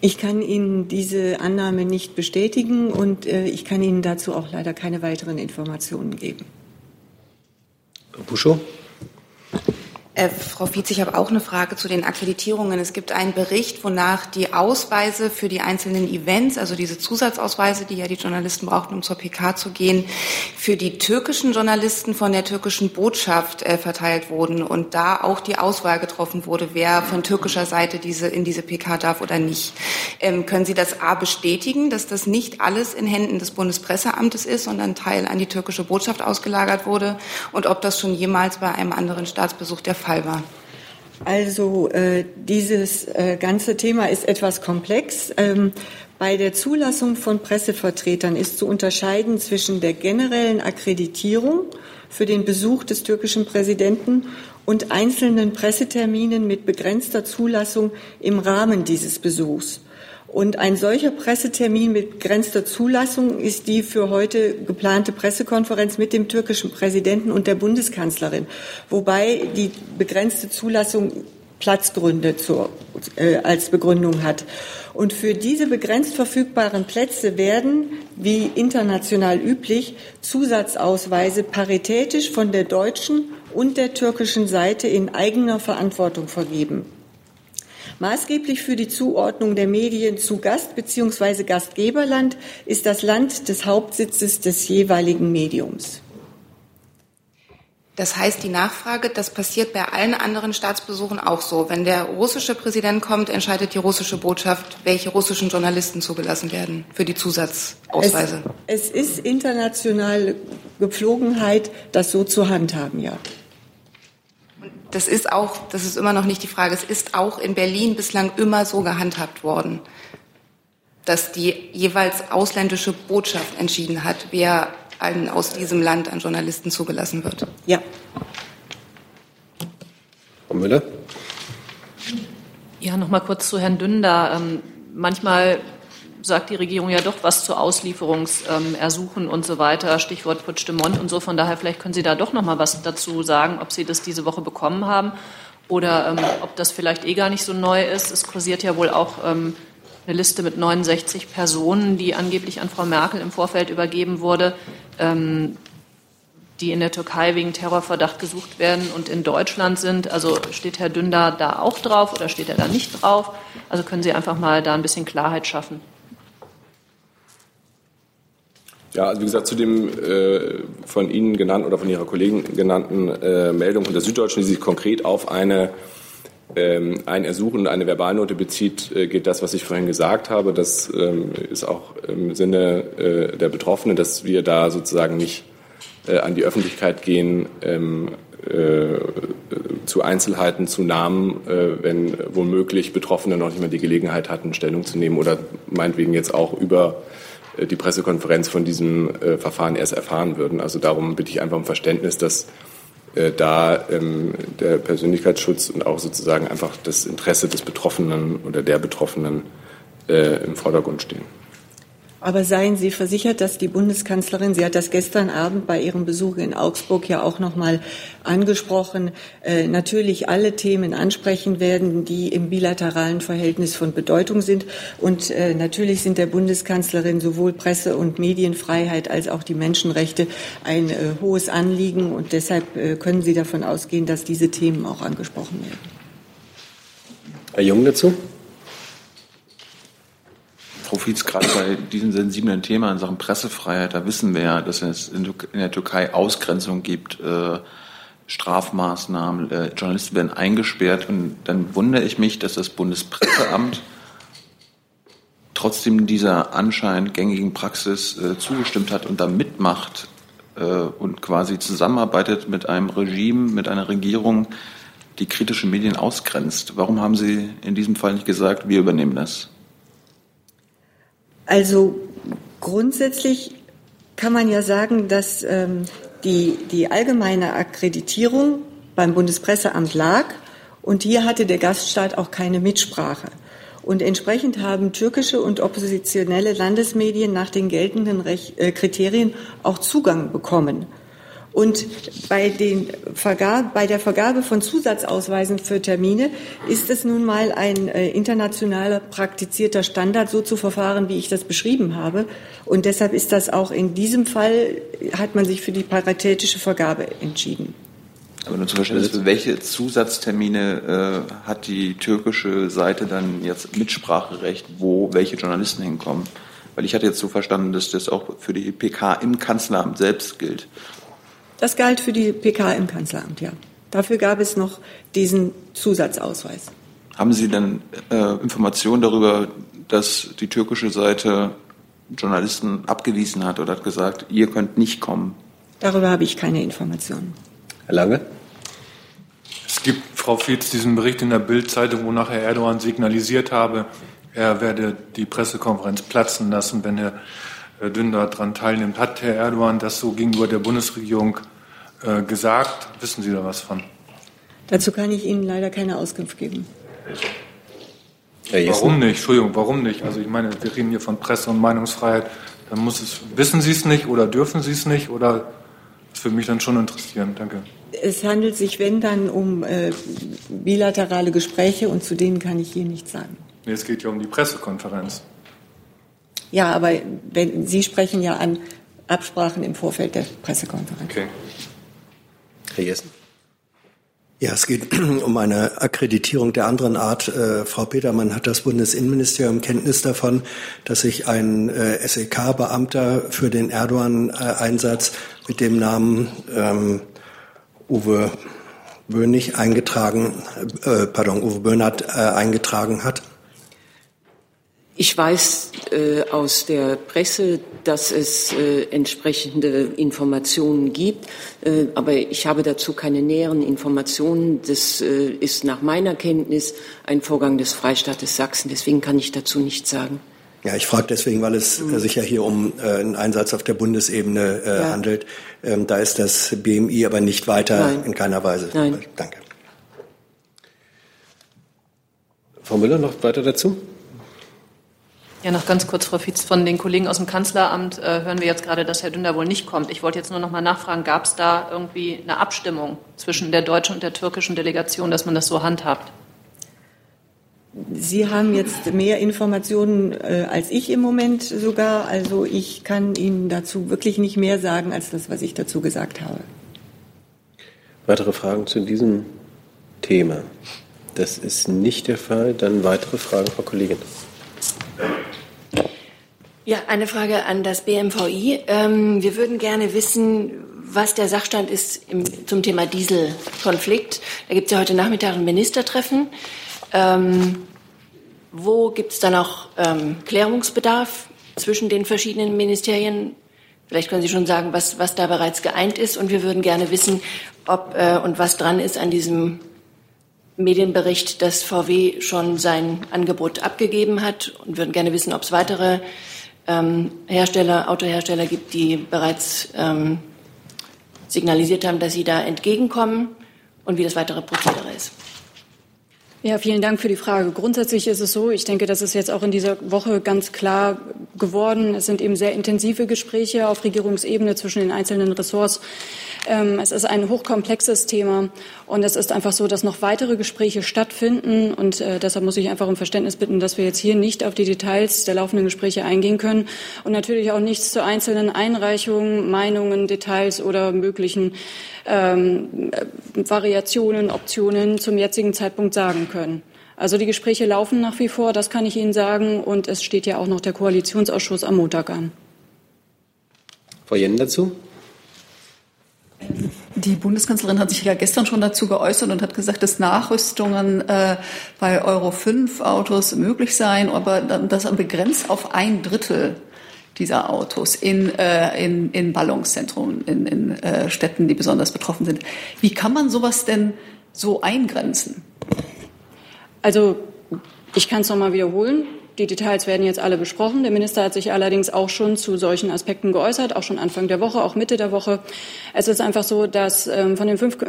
Ich kann Ihnen diese Annahme nicht bestätigen und äh, ich kann Ihnen dazu auch leider keine weiteren Informationen geben. Bouchot Äh, Frau Fietz, ich habe auch eine Frage zu den Akkreditierungen. Es gibt einen Bericht, wonach die Ausweise für die einzelnen Events, also diese Zusatzausweise, die ja die Journalisten brauchten, um zur PK zu gehen, für die türkischen Journalisten von der türkischen Botschaft äh, verteilt wurden und da auch die Auswahl getroffen wurde, wer von türkischer Seite diese, in diese PK darf oder nicht. Ähm, können Sie das A bestätigen, dass das nicht alles in Händen des Bundespresseamtes ist, sondern Teil an die türkische Botschaft ausgelagert wurde und ob das schon jemals bei einem anderen Staatsbesuch der Fall war? Also äh, dieses äh, ganze Thema ist etwas komplex. Ähm, bei der Zulassung von Pressevertretern ist zu unterscheiden zwischen der generellen Akkreditierung für den Besuch des türkischen Präsidenten und einzelnen Presseterminen mit begrenzter Zulassung im Rahmen dieses Besuchs. Und ein solcher Pressetermin mit begrenzter Zulassung ist die für heute geplante Pressekonferenz mit dem türkischen Präsidenten und der Bundeskanzlerin, wobei die begrenzte Zulassung Platzgründe zur, äh, als Begründung hat. Und für diese begrenzt verfügbaren Plätze werden, wie international üblich, Zusatzausweise paritätisch von der deutschen und der türkischen Seite in eigener Verantwortung vergeben. Maßgeblich für die Zuordnung der Medien zu Gast- bzw. Gastgeberland ist das Land des Hauptsitzes des jeweiligen Mediums. Das heißt, die Nachfrage, das passiert bei allen anderen Staatsbesuchen auch so. Wenn der russische Präsident kommt, entscheidet die russische Botschaft, welche russischen Journalisten zugelassen werden für die Zusatzausweise. Es, es ist internationale Gepflogenheit, das so zu handhaben, ja das ist auch, das ist immer noch nicht die Frage, es ist auch in Berlin bislang immer so gehandhabt worden, dass die jeweils ausländische Botschaft entschieden hat, wer einen aus diesem Land an Journalisten zugelassen wird. Ja. Frau Müller? Ja, noch mal kurz zu Herrn Dünder. Ähm, manchmal sagt die Regierung ja doch was zu Auslieferungsersuchen und so weiter, Stichwort Putsch de Mont und so. Von daher, vielleicht können Sie da doch noch mal was dazu sagen, ob Sie das diese Woche bekommen haben oder ähm, ob das vielleicht eh gar nicht so neu ist. Es kursiert ja wohl auch ähm, eine Liste mit 69 Personen, die angeblich an Frau Merkel im Vorfeld übergeben wurde, ähm, die in der Türkei wegen Terrorverdacht gesucht werden und in Deutschland sind. Also steht Herr Dünder da auch drauf oder steht er da nicht drauf? Also können Sie einfach mal da ein bisschen Klarheit schaffen. Ja, also wie gesagt, zu dem äh, von Ihnen genannten oder von Ihrer Kollegin genannten äh, Meldung von der Süddeutschen, die sich konkret auf eine, ähm, ein Ersuchen und eine Verbalnote bezieht, äh, geht das, was ich vorhin gesagt habe. Das ähm, ist auch im Sinne äh, der Betroffenen, dass wir da sozusagen nicht äh, an die Öffentlichkeit gehen ähm, äh, zu Einzelheiten, zu Namen, äh, wenn womöglich Betroffene noch nicht mal die Gelegenheit hatten, Stellung zu nehmen oder meinetwegen jetzt auch über die Pressekonferenz von diesem äh, Verfahren erst erfahren würden. Also darum bitte ich einfach um Verständnis, dass äh, da ähm, der Persönlichkeitsschutz und auch sozusagen einfach das Interesse des Betroffenen oder der Betroffenen im Vordergrund stehen. Aber seien Sie versichert, dass die Bundeskanzlerin, sie hat das gestern Abend bei ihrem Besuch in Augsburg ja auch noch mal angesprochen, äh, natürlich alle Themen ansprechen werden, die im bilateralen Verhältnis von Bedeutung sind. Und äh, natürlich sind der Bundeskanzlerin sowohl Presse- und Medienfreiheit als auch die Menschenrechte ein äh, hohes Anliegen. Und deshalb können Sie davon ausgehen, dass diese Themen auch angesprochen werden. Herr Jung dazu? Fietz, gerade bei diesem sensiblen Thema in Sachen Pressefreiheit, da wissen wir ja, dass es in der Türkei Ausgrenzung gibt, äh, Strafmaßnahmen, äh, Journalisten werden eingesperrt und dann wundere ich mich, dass das Bundespresseamt trotzdem dieser anscheinend gängigen Praxis äh, zugestimmt hat und da mitmacht und quasi zusammenarbeitet mit einem Regime, mit einer Regierung, die kritische Medien ausgrenzt. Warum haben Sie in diesem Fall nicht gesagt, wir übernehmen das? Also grundsätzlich kann man ja sagen, dass ähm, die, die allgemeine Akkreditierung beim Bundespresseamt lag und hier hatte der Gaststaat auch keine Mitsprache. Und entsprechend haben türkische und oppositionelle Landesmedien nach den geltenden Rech äh, Kriterien auch Zugang bekommen. Und bei, den Vergabe, bei der Vergabe von Zusatzausweisen für Termine ist es nun mal ein äh, internationaler praktizierter Standard, so zu verfahren, wie ich das beschrieben habe. Und deshalb ist das auch in diesem Fall, hat man sich für die paritätische Vergabe entschieden. Aber nur zum Beispiel, welche Zusatztermine äh, hat die türkische Seite dann jetzt Mitspracherecht, wo welche Journalisten hinkommen? Weil ich hatte jetzt so verstanden, dass das auch für die PK im Kanzleramt selbst gilt. Das galt für die PK im Kanzleramt, ja. Dafür gab es noch diesen Zusatzausweis. Haben Sie denn äh, Informationen darüber, dass die türkische Seite Journalisten abgewiesen hat oder hat gesagt, ihr könnt nicht kommen? Darüber habe ich keine Informationen. Herr Lange? Es gibt, Frau Fietz, diesen Bericht in der Bild-Zeitung, wo nachher Erdogan signalisiert habe, er werde die Pressekonferenz platzen lassen, wenn er Herr Dündar daran teilnimmt. Hat Herr Erdogan das so gegenüber der Bundesregierung äh, gesagt? Wissen Sie da was von? Dazu kann ich Ihnen leider keine Auskunft geben. warum nicht? Entschuldigung, warum nicht? Also ich meine, wir reden hier von Presse- und Meinungsfreiheit. Dann muss es, wissen Sie es nicht oder dürfen Sie es nicht oder das würde mich dann schon interessieren. Danke. Es handelt sich, wenn dann, um äh, bilaterale Gespräche und zu denen kann ich hier nichts sagen. Nee, es geht ja um die Pressekonferenz. Ja, aber wenn, Sie sprechen ja an Absprachen im Vorfeld der Pressekonferenz. Okay. Herr Jessen. Ja, es geht um eine Akkreditierung der anderen Art. Äh, Frau Petermann hat das Bundesinnenministerium Kenntnis davon, dass sich ein äh, SEK-Beamter für den Erdogan-Einsatz mit dem Namen ähm, Uwe Böhnig eingetragen, äh, pardon, Uwe Böhnert äh, eingetragen hat. Ich weiß äh, aus der Presse, dass es äh, entsprechende Informationen gibt, äh, aber ich habe dazu keine näheren Informationen. Das äh, ist nach meiner Kenntnis ein Vorgang des Freistaates Sachsen. Deswegen kann ich dazu nichts sagen. Ja, ich frage deswegen, weil es mhm. sich ja hier um äh, einen Einsatz auf der Bundesebene äh, ja. handelt. Ähm, da ist das BMI aber nicht weiter Nein. in keiner Weise. Nein. Danke. Frau Müller, noch weiter dazu? Ja, noch ganz kurz, Frau Fietz, von den Kollegen aus dem Kanzleramt äh, hören wir jetzt gerade, dass Herr Dünder wohl nicht kommt. Ich wollte jetzt nur noch mal nachfragen, gab es da irgendwie eine Abstimmung zwischen der deutschen und der türkischen Delegation, dass man das so handhabt? Sie haben jetzt mehr Informationen äh, als ich im Moment sogar. Also ich kann Ihnen dazu wirklich nicht mehr sagen als das, was ich dazu gesagt habe. Weitere Fragen zu diesem Thema? Das ist nicht der Fall. Dann weitere Fragen, Frau Kollegin. Ja, eine Frage an das BMVI. Ähm, wir würden gerne wissen, was der Sachstand ist im, zum Thema Dieselkonflikt. Da gibt es ja heute Nachmittag ein Ministertreffen. Ähm, wo gibt es da noch ähm, Klärungsbedarf zwischen den verschiedenen Ministerien? Vielleicht können Sie schon sagen, was, was da bereits geeint ist. Und wir würden gerne wissen, ob äh, und was dran ist an diesem Medienbericht, dass VW schon sein Angebot abgegeben hat und würden gerne wissen, ob es weitere ähm, Hersteller, Autohersteller gibt, die bereits ähm, signalisiert haben, dass sie da entgegenkommen und wie das weitere Prozedere ist. Ja, vielen Dank für die Frage. Grundsätzlich ist es so, ich denke, das ist jetzt auch in dieser Woche ganz klar geworden. Es sind eben sehr intensive Gespräche auf Regierungsebene zwischen den einzelnen Ressorts es ist ein hochkomplexes Thema und es ist einfach so, dass noch weitere Gespräche stattfinden und äh, deshalb muss ich einfach um Verständnis bitten, dass wir jetzt hier nicht auf die Details der laufenden Gespräche eingehen können und natürlich auch nichts zu einzelnen Einreichungen, Meinungen, Details oder möglichen ähm, äh, Variationen, Optionen zum jetzigen Zeitpunkt sagen können. Also die Gespräche laufen nach wie vor, das kann ich Ihnen sagen. Und es steht ja auch noch der Koalitionsausschuss am Montag an. Frau Jen dazu? Die Bundeskanzlerin hat sich ja gestern schon dazu geäußert und hat gesagt, dass Nachrüstungen äh, bei Euro 5 Autos möglich seien, aber das begrenzt auf ein Drittel dieser Autos in, äh, in, in Ballungszentren, in, in äh, Städten, die besonders betroffen sind. Wie kann man sowas denn so eingrenzen? Also ich kann es noch mal wiederholen. Die Details werden jetzt alle besprochen. Der Minister hat sich allerdings auch schon zu solchen Aspekten geäußert, auch schon Anfang der Woche, auch Mitte der Woche. Es ist einfach so, dass ähm, von den 5,5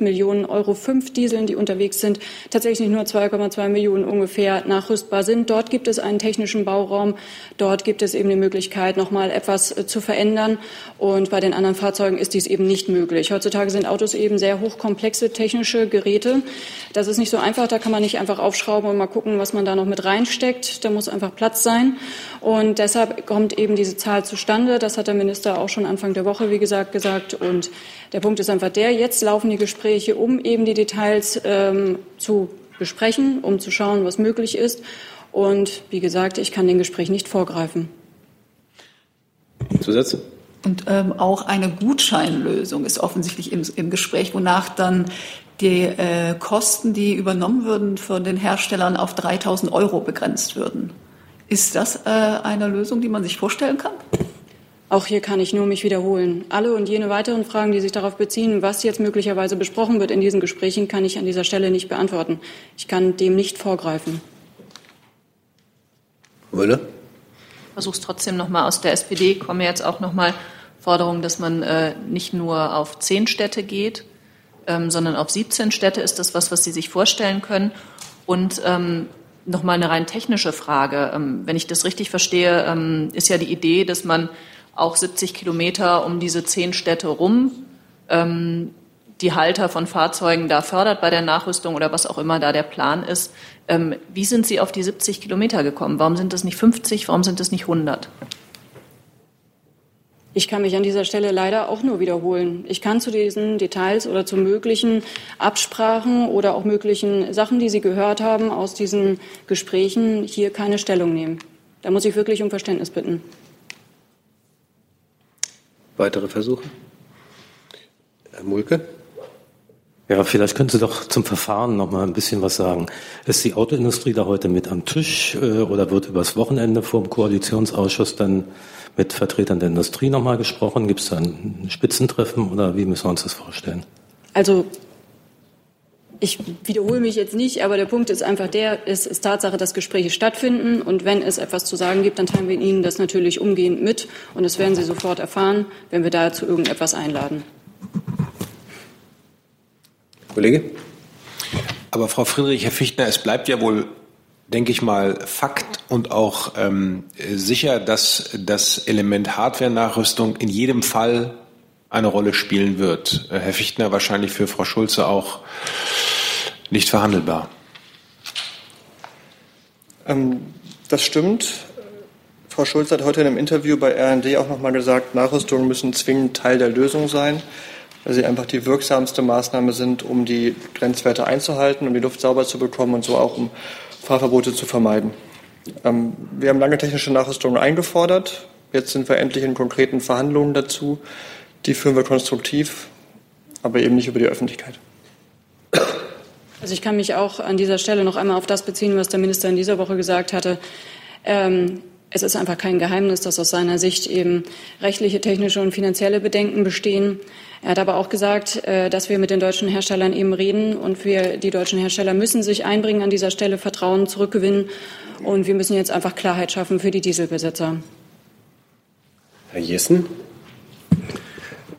äh, Millionen Euro 5 Dieseln, die unterwegs sind, tatsächlich nur 2,2 Millionen ungefähr nachrüstbar sind. Dort gibt es einen technischen Bauraum. Dort gibt es eben die Möglichkeit, noch mal etwas äh, zu verändern. Und bei den anderen Fahrzeugen ist dies eben nicht möglich. Heutzutage sind Autos eben sehr hochkomplexe technische Geräte. Das ist nicht so einfach. Da kann man nicht einfach aufschrauben und mal gucken, was man da noch mit reinsteckt Projekt. Da muss einfach Platz sein. Und deshalb kommt eben diese Zahl zustande. Das hat der Minister auch schon Anfang der Woche, wie gesagt, gesagt. Und der Punkt ist einfach der, jetzt laufen die Gespräche, um eben die Details ähm, zu besprechen, um zu schauen, was möglich ist. Und wie gesagt, ich kann den Gespräch nicht vorgreifen. Zusätze? Und ähm, auch eine Gutscheinlösung ist offensichtlich im, im Gespräch, wonach dann die äh, Kosten, die übernommen würden von den Herstellern, auf 3000 Euro begrenzt würden. Ist das äh, eine Lösung, die man sich vorstellen kann? Auch hier kann ich nur mich wiederholen. Alle und jene weiteren Fragen, die sich darauf beziehen, was jetzt möglicherweise besprochen wird in diesen Gesprächen, kann ich an dieser Stelle nicht beantworten. Ich kann dem nicht vorgreifen. Müller? Ich versuche es trotzdem noch mal aus der SPD. Kommen jetzt auch noch mal Forderungen, dass man äh, nicht nur auf zehn Städte geht, ähm, sondern auf 17 Städte. Ist das was, was Sie sich vorstellen können? Und ähm, noch mal eine rein technische Frage. Ähm, wenn ich das richtig verstehe, ähm, ist ja die Idee, dass man auch 70 Kilometer um diese zehn Städte rum ähm, die Halter von Fahrzeugen da fördert bei der Nachrüstung oder was auch immer da der Plan ist. Ähm, wie sind Sie auf die 70 Kilometer gekommen? Warum sind das nicht 50? Warum sind das nicht 100? Ich kann mich an dieser Stelle leider auch nur wiederholen. Ich kann zu diesen Details oder zu möglichen Absprachen oder auch möglichen Sachen, die Sie gehört haben aus diesen Gesprächen, hier keine Stellung nehmen. Da muss ich wirklich um Verständnis bitten. Weitere Versuche? Herr Mulke? Ja, vielleicht können Sie doch zum Verfahren noch mal ein bisschen was sagen. Ist die Autoindustrie da heute mit am Tisch äh, oder wird übers Wochenende vor dem Koalitionsausschuss dann mit Vertretern der Industrie nochmal gesprochen? Gibt es da ein Spitzentreffen oder wie müssen wir uns das vorstellen? Also ich wiederhole mich jetzt nicht, aber der Punkt ist einfach der, es ist Tatsache, dass Gespräche stattfinden und wenn es etwas zu sagen gibt, dann teilen wir Ihnen das natürlich umgehend mit und das werden Sie sofort erfahren, wenn wir dazu irgendetwas einladen. Kollege? Aber Frau Friedrich, Herr Fichtner, es bleibt ja wohl denke ich mal, Fakt und auch ähm, sicher, dass das Element Hardware-Nachrüstung in jedem Fall eine Rolle spielen wird. Äh, Herr Fichtner wahrscheinlich für Frau Schulze auch nicht verhandelbar. Ähm, das stimmt. Frau Schulze hat heute in einem Interview bei RND auch nochmal gesagt, Nachrüstungen müssen zwingend Teil der Lösung sein, weil sie einfach die wirksamste Maßnahme sind, um die Grenzwerte einzuhalten, um die Luft sauber zu bekommen und so auch um Fahrverbote zu vermeiden. Ähm, wir haben lange technische Nachrüstungen eingefordert. Jetzt sind wir endlich in konkreten Verhandlungen dazu. Die führen wir konstruktiv, aber eben nicht über die Öffentlichkeit. Also ich kann mich auch an dieser Stelle noch einmal auf das beziehen, was der Minister in dieser Woche gesagt hatte. Ähm, es ist einfach kein Geheimnis, dass aus seiner Sicht eben rechtliche, technische und finanzielle Bedenken bestehen. Er hat aber auch gesagt, äh, dass wir mit den deutschen Herstellern eben reden und wir, die deutschen Hersteller müssen sich einbringen an dieser Stelle, Vertrauen zurückgewinnen und wir müssen jetzt einfach Klarheit schaffen für die Dieselbesitzer. Herr Jessen?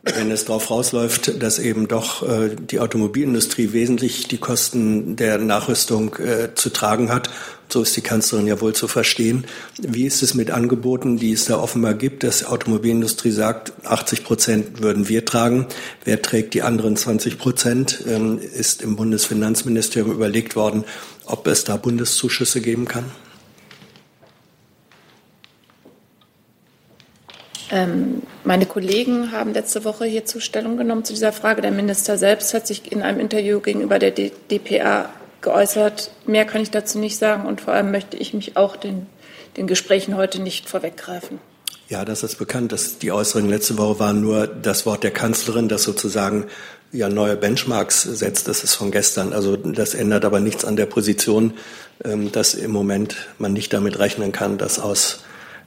wenn es darauf rausläuft, dass eben doch äh, die Automobilindustrie wesentlich die Kosten der Nachrüstung äh, zu tragen hat. So ist die Kanzlerin ja wohl zu verstehen. Wie ist es mit Angeboten, die es da offenbar gibt, dass die Automobilindustrie sagt, 80 Prozent würden wir tragen. Wer trägt die anderen 20 Prozent? Ähm, ist im Bundesfinanzministerium überlegt worden, ob es da Bundeszuschüsse geben kann? Ähm, meine Kollegen haben letzte Woche hierzu Stellung genommen zu dieser Frage. Der Minister selbst hat sich in einem Interview gegenüber der DPA geäußert. Mehr kann ich dazu nicht sagen und vor allem möchte ich mich auch den, den Gesprächen heute nicht vorweggreifen. Ja, das ist bekannt. Dass die Äußerungen letzte Woche waren nur das Wort der Kanzlerin, das sozusagen ja neue Benchmarks setzt. Das ist von gestern. Also das ändert aber nichts an der Position, ähm, dass im Moment man nicht damit rechnen kann, dass aus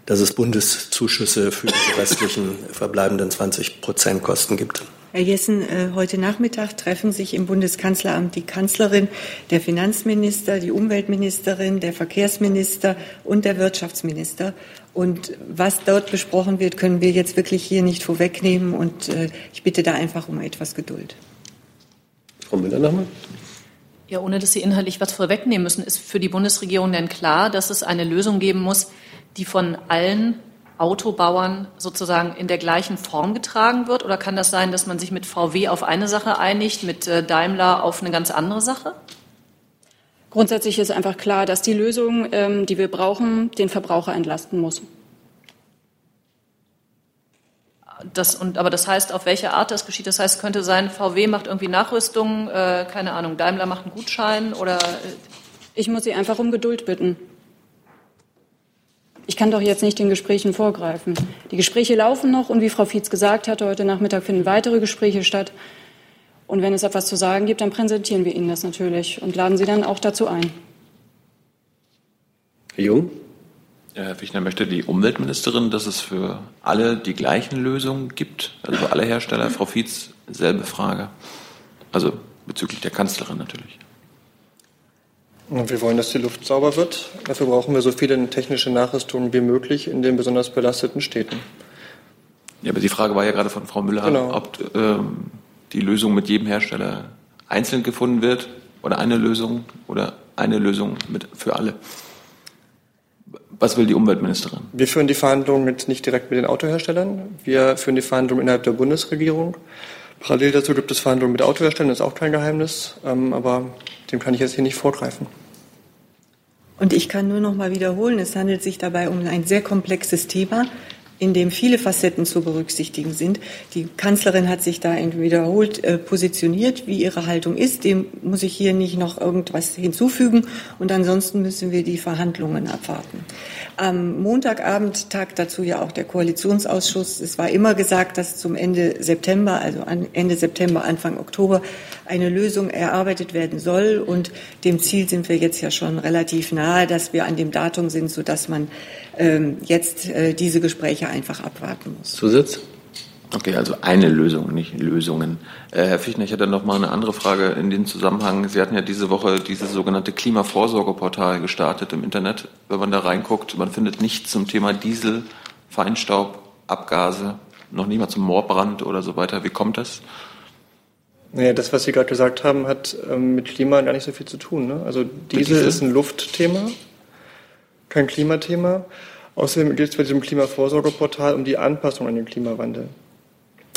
dass es Bundeszuschüsse für die restlichen verbleibenden 20 Prozent Kosten gibt. Herr Jessen, äh, heute Nachmittag treffen sich im Bundeskanzleramt die Kanzlerin, der Finanzminister, die Umweltministerin, der Verkehrsminister und der Wirtschaftsminister. Und was dort besprochen wird, können wir jetzt wirklich hier nicht vorwegnehmen. Und äh, ich bitte da einfach um etwas Geduld. Frau Müller nochmal. Ja, ohne dass Sie inhaltlich was vorwegnehmen müssen, ist für die Bundesregierung denn klar, dass es eine Lösung geben muss, die von allen Autobauern sozusagen in der gleichen Form getragen wird? Oder kann das sein, dass man sich mit VW auf eine Sache einigt, mit äh, Daimler auf eine ganz andere Sache? Grundsätzlich ist einfach klar, dass die Lösung, ähm, die wir brauchen, den Verbraucher entlasten muss. Das, und, aber das heißt, auf welche Art das geschieht? Das heißt, es könnte sein, VW macht irgendwie Nachrüstung, äh, keine Ahnung, Daimler macht einen Gutschein oder. Äh ich muss Sie einfach um Geduld bitten. Ich kann doch jetzt nicht den Gesprächen vorgreifen. Die Gespräche laufen noch und wie Frau Fietz gesagt hatte, heute Nachmittag finden weitere Gespräche statt. Und wenn es etwas zu sagen gibt, dann präsentieren wir Ihnen das natürlich und laden Sie dann auch dazu ein. Herr Jung? Herr Fichtner möchte die Umweltministerin, dass es für alle die gleichen Lösungen gibt, also für alle Hersteller. Frau Fietz, selbe Frage. Also bezüglich der Kanzlerin natürlich. Und wir wollen, dass die Luft sauber wird. Dafür brauchen wir so viele technische Nachrüstungen wie möglich in den besonders belasteten Städten. Ja, aber die Frage war ja gerade von Frau Müller, genau. ob ähm, die Lösung mit jedem Hersteller einzeln gefunden wird oder eine Lösung oder eine Lösung mit, für alle. Was will die Umweltministerin? Wir führen die Verhandlungen mit, nicht direkt mit den Autoherstellern. Wir führen die Verhandlungen innerhalb der Bundesregierung. Parallel dazu gibt es Verhandlungen mit Autoherstellern, das ist auch kein Geheimnis. Ähm, aber dem kann ich jetzt hier nicht vorgreifen. Und ich kann nur noch mal wiederholen, es handelt sich dabei um ein sehr komplexes Thema in dem viele Facetten zu berücksichtigen sind. Die Kanzlerin hat sich da wiederholt äh, positioniert, wie ihre Haltung ist. Dem muss ich hier nicht noch irgendwas hinzufügen. Und ansonsten müssen wir die Verhandlungen abwarten. Am Montagabend tagt dazu ja auch der Koalitionsausschuss. Es war immer gesagt, dass zum Ende September, also Ende September, Anfang Oktober, eine Lösung erarbeitet werden soll. Und dem Ziel sind wir jetzt ja schon relativ nahe, dass wir an dem Datum sind, sodass man ähm, jetzt äh, diese Gespräche einfach abwarten muss. Zusatz? Okay, also eine Lösung, nicht Lösungen. Äh, Herr Fichtner, ich hätte noch mal eine andere Frage in dem Zusammenhang. Sie hatten ja diese Woche dieses sogenannte Klimavorsorgeportal gestartet im Internet. Wenn man da reinguckt, man findet nichts zum Thema Diesel, Feinstaub, Abgase, noch nicht mal zum Moorbrand oder so weiter. Wie kommt das? Naja, das, was Sie gerade gesagt haben, hat ähm, mit Klima gar nicht so viel zu tun. Ne? Also Diesel ist ein Luftthema kein Klimathema. Außerdem geht es bei diesem Klimavorsorgeportal um die Anpassung an den Klimawandel.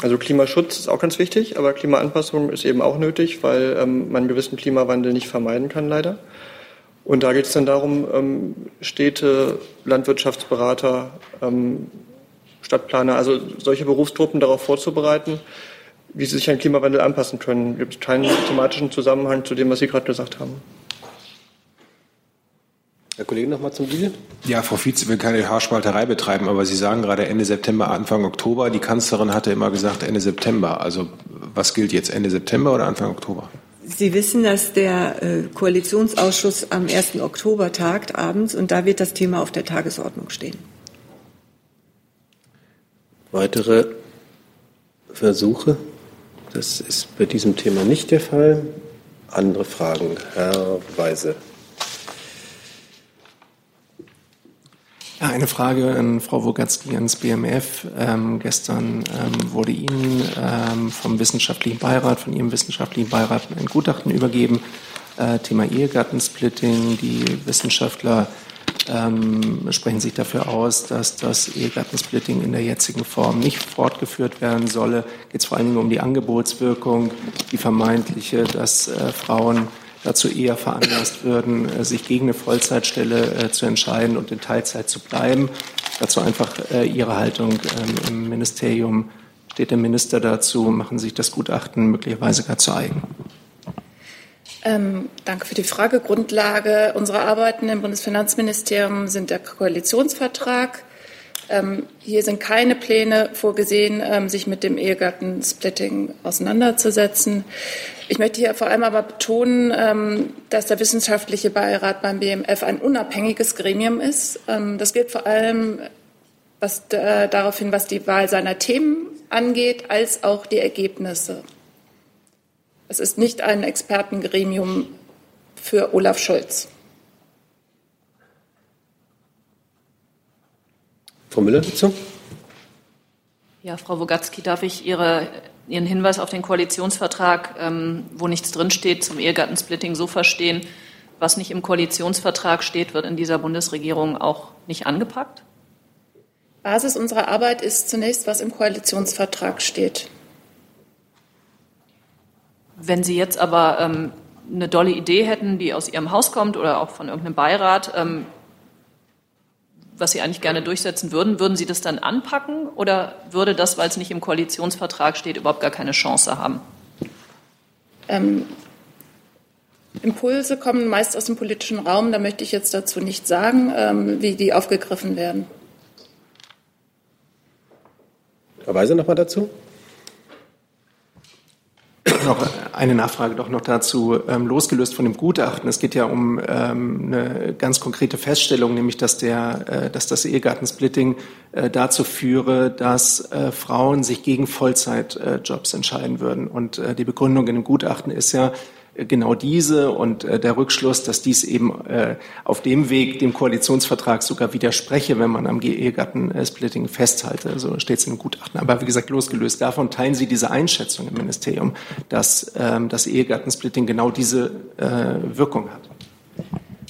Also Klimaschutz ist auch ganz wichtig, aber Klimaanpassung ist eben auch nötig, weil ähm, man gewissen Klimawandel nicht vermeiden kann, leider. Und da geht es dann darum, ähm, Städte, Landwirtschaftsberater, ähm, Stadtplaner, also solche Berufsgruppen darauf vorzubereiten, wie sie sich an den Klimawandel anpassen können. Es gibt keinen thematischen Zusammenhang zu dem, was Sie gerade gesagt haben. Herr Kollege, noch mal zum Deal. Ja, Frau Vize will keine Haarspalterei betreiben, aber Sie sagen gerade Ende September, Anfang Oktober. Die Kanzlerin hatte immer gesagt Ende September. Also was gilt jetzt, Ende September oder Anfang Oktober? Sie wissen, dass der äh, Koalitionsausschuss am 1. Oktober tagt abends und da wird das Thema auf der Tagesordnung stehen. Weitere Versuche? Das ist bei diesem Thema nicht der Fall. Andere Fragen? Herr Weise. Eine Frage an Frau Wogatzki ans BMF. Ähm, gestern ähm, wurde Ihnen ähm, vom wissenschaftlichen Beirat, von Ihrem wissenschaftlichen Beirat ein Gutachten übergeben. Äh, Thema Ehegattensplitting. Die Wissenschaftler ähm, sprechen sich dafür aus, dass das Ehegattensplitting in der jetzigen Form nicht fortgeführt werden solle. Geht es vor allen Dingen um die Angebotswirkung, die vermeintliche, dass äh, Frauen dazu eher veranlasst würden, äh, sich gegen eine Vollzeitstelle äh, zu entscheiden und in Teilzeit zu bleiben. Dazu einfach äh, Ihre Haltung ähm, im Ministerium. Steht der Minister dazu? Machen sich das Gutachten möglicherweise gar zu eigen? Ähm, danke für die Frage. Grundlage unserer Arbeiten im Bundesfinanzministerium sind der Koalitionsvertrag. Ähm, hier sind keine Pläne vorgesehen, ähm, sich mit dem Ehegattensplitting auseinanderzusetzen. Ich möchte hier vor allem aber betonen, ähm, dass der wissenschaftliche Beirat beim BMF ein unabhängiges Gremium ist. Ähm, das gilt vor allem was, äh, darauf hin, was die Wahl seiner Themen angeht, als auch die Ergebnisse. Es ist nicht ein Expertengremium für Olaf Scholz. Frau Müller dazu? Ja, Frau Wogatzki, darf ich Ihre Ihren Hinweis auf den Koalitionsvertrag, ähm, wo nichts drinsteht, zum Ehegattensplitting so verstehen, was nicht im Koalitionsvertrag steht, wird in dieser Bundesregierung auch nicht angepackt? Basis unserer Arbeit ist zunächst, was im Koalitionsvertrag steht. Wenn Sie jetzt aber ähm, eine dolle Idee hätten, die aus Ihrem Haus kommt oder auch von irgendeinem Beirat, ähm, was Sie eigentlich gerne durchsetzen würden, würden Sie das dann anpacken oder würde das, weil es nicht im Koalitionsvertrag steht, überhaupt gar keine Chance haben? Ähm, Impulse kommen meist aus dem politischen Raum. Da möchte ich jetzt dazu nicht sagen, ähm, wie die aufgegriffen werden. Herr Weise noch mal dazu? Noch eine Nachfrage doch noch dazu, ähm, losgelöst von dem Gutachten. Es geht ja um ähm, eine ganz konkrete Feststellung, nämlich dass, der, äh, dass das Ehegattensplitting äh, dazu führe, dass äh, Frauen sich gegen Vollzeitjobs entscheiden würden. Und äh, die Begründung in dem Gutachten ist ja, genau diese und äh, der Rückschluss, dass dies eben äh, auf dem Weg dem Koalitionsvertrag sogar widerspreche, wenn man am Ehegattensplitting festhalte. So steht es im Gutachten. Aber wie gesagt, losgelöst davon teilen Sie diese Einschätzung im Ministerium, dass ähm, das Ehegattensplitting genau diese äh, Wirkung hat.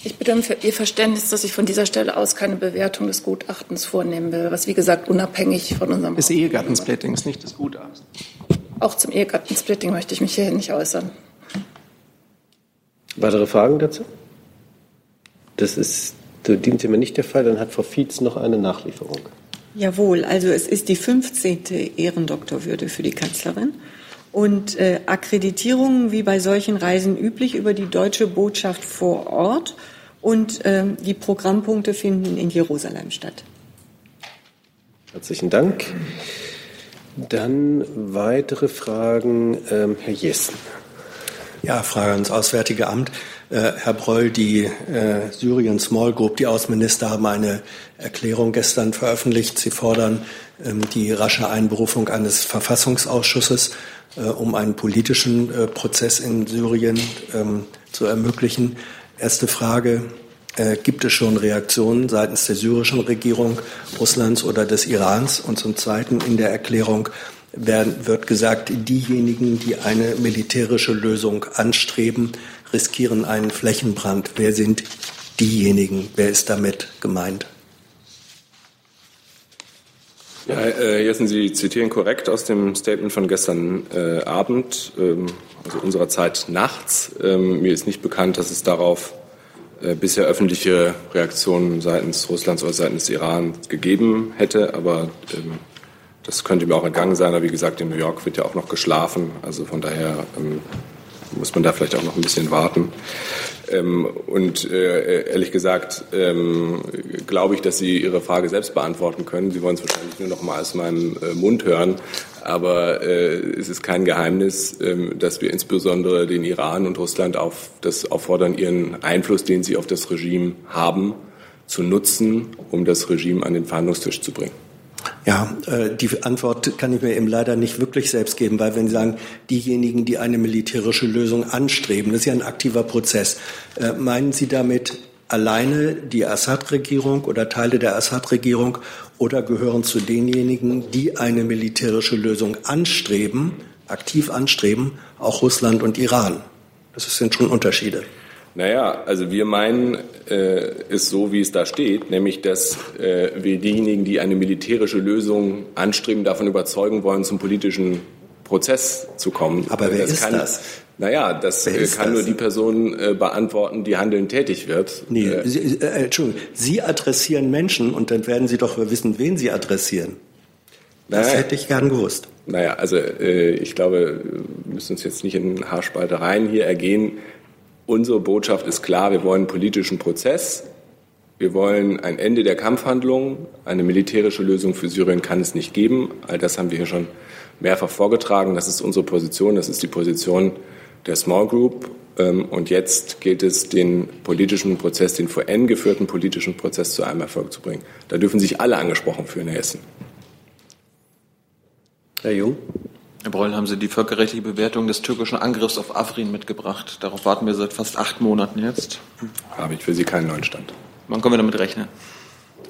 Ich bitte um Ihr Verständnis, dass ich von dieser Stelle aus keine Bewertung des Gutachtens vornehmen will, was wie gesagt unabhängig von unserem. Des Ehegattensplittings, nicht des Gutachtens. Auch zum Ehegattensplitting möchte ich mich hier nicht äußern. Weitere Fragen dazu? Das ist zu dem Thema nicht der Fall. Dann hat Frau Fietz noch eine Nachlieferung. Jawohl, also es ist die 15. Ehrendoktorwürde für die Kanzlerin. Und äh, Akkreditierungen wie bei solchen Reisen üblich über die deutsche Botschaft vor Ort. Und ähm, die Programmpunkte finden in Jerusalem statt. Herzlichen Dank. Dann weitere Fragen. Ähm, Herr Jessen. Ja, Frage ans Auswärtige Amt. Äh, Herr Breul, die äh, Syrien Small Group, die Außenminister haben eine Erklärung gestern veröffentlicht. Sie fordern ähm, die rasche Einberufung eines Verfassungsausschusses, äh, um einen politischen äh, Prozess in Syrien ähm, zu ermöglichen. Erste Frage. Äh, gibt es schon Reaktionen seitens der syrischen Regierung, Russlands oder des Irans? Und zum Zweiten in der Erklärung, werden, wird gesagt, diejenigen, die eine militärische Lösung anstreben, riskieren einen Flächenbrand. Wer sind diejenigen? Wer ist damit gemeint? Ja, äh, Jessen, Sie zitieren korrekt aus dem Statement von gestern äh, Abend, ähm, also unserer Zeit nachts. Ähm, mir ist nicht bekannt, dass es darauf äh, bisher öffentliche Reaktionen seitens Russlands oder seitens Iran gegeben hätte, aber ähm, das könnte mir auch entgangen sein, aber wie gesagt, in New York wird ja auch noch geschlafen. Also von daher ähm, muss man da vielleicht auch noch ein bisschen warten. Ähm, und äh, ehrlich gesagt ähm, glaube ich, dass Sie Ihre Frage selbst beantworten können. Sie wollen es wahrscheinlich nur noch mal aus meinem äh, Mund hören. Aber äh, es ist kein Geheimnis, ähm, dass wir insbesondere den Iran und Russland auf das auffordern, ihren Einfluss, den sie auf das Regime haben, zu nutzen, um das Regime an den Verhandlungstisch zu bringen. Ja, äh, die Antwort kann ich mir eben leider nicht wirklich selbst geben, weil wenn Sie sagen, diejenigen, die eine militärische Lösung anstreben, das ist ja ein aktiver Prozess. Äh, meinen Sie damit alleine die Assad-Regierung oder Teile der Assad-Regierung oder gehören zu denjenigen, die eine militärische Lösung anstreben, aktiv anstreben, auch Russland und Iran? Das sind schon Unterschiede. Naja, also wir meinen äh, es so, wie es da steht, nämlich dass äh, wir diejenigen, die eine militärische Lösung anstreben, davon überzeugen wollen, zum politischen Prozess zu kommen. Aber wer das ist kann, das? Naja, das äh, kann das? nur die Person äh, beantworten, die handelnd tätig wird. Nee, Äh, Sie, äh, Entschuldigung, Sie adressieren Menschen und dann werden Sie doch wissen, wen Sie adressieren. Das Naja. hätte ich gern gewusst. Naja, also äh, ich glaube, wir müssen uns jetzt nicht in Haarspaltereien hier ergehen. Unsere Botschaft ist klar, wir wollen einen politischen Prozess. Wir wollen ein Ende der Kampfhandlungen. Eine militärische Lösung für Syrien kann es nicht geben. All das haben wir hier schon mehrfach vorgetragen. Das ist unsere Position. Das ist die Position der Small Group. Ähm, Und jetzt gilt es, den politischen Prozess, den vor N geführten politischen Prozess zu einem Erfolg zu bringen. Da dürfen sich alle angesprochen fühlen, Herr Hessen. Herr Jung? Herr Breul, haben Sie die völkerrechtliche Bewertung des türkischen Angriffs auf Afrin mitgebracht? Darauf warten wir seit fast acht Monaten jetzt. Habe ich für Sie keinen neuen Stand. Wann können wir damit rechnen?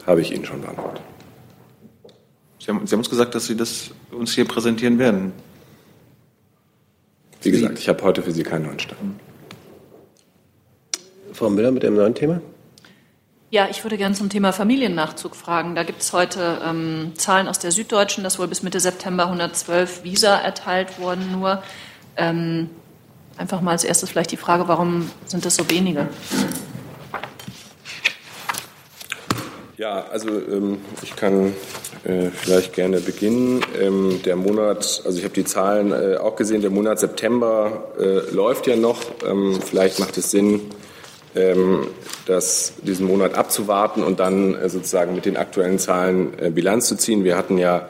Habe ich Ihnen schon beantwortet. Sie haben, Sie haben uns gesagt, dass Sie das uns hier präsentieren werden. Wie gesagt, ich habe heute für Sie keinen neuen Stand. Frau Müller mit einem neuen Thema? Ja, ich würde gerne zum Thema Familiennachzug fragen. Da gibt es heute ähm, Zahlen aus der Süddeutschen, dass wohl bis Mitte September 112 Visa erteilt wurden. Nur ähm, einfach mal als erstes vielleicht die Frage, warum sind das so wenige? Ja, also ähm, ich kann äh, vielleicht gerne beginnen. Ähm, der Monat, also ich habe die Zahlen äh, auch gesehen, der Monat September äh, läuft ja noch. Ähm, vielleicht macht es Sinn, das, diesen Monat abzuwarten und dann äh, sozusagen mit den aktuellen Zahlen äh, Bilanz zu ziehen. Wir hatten ja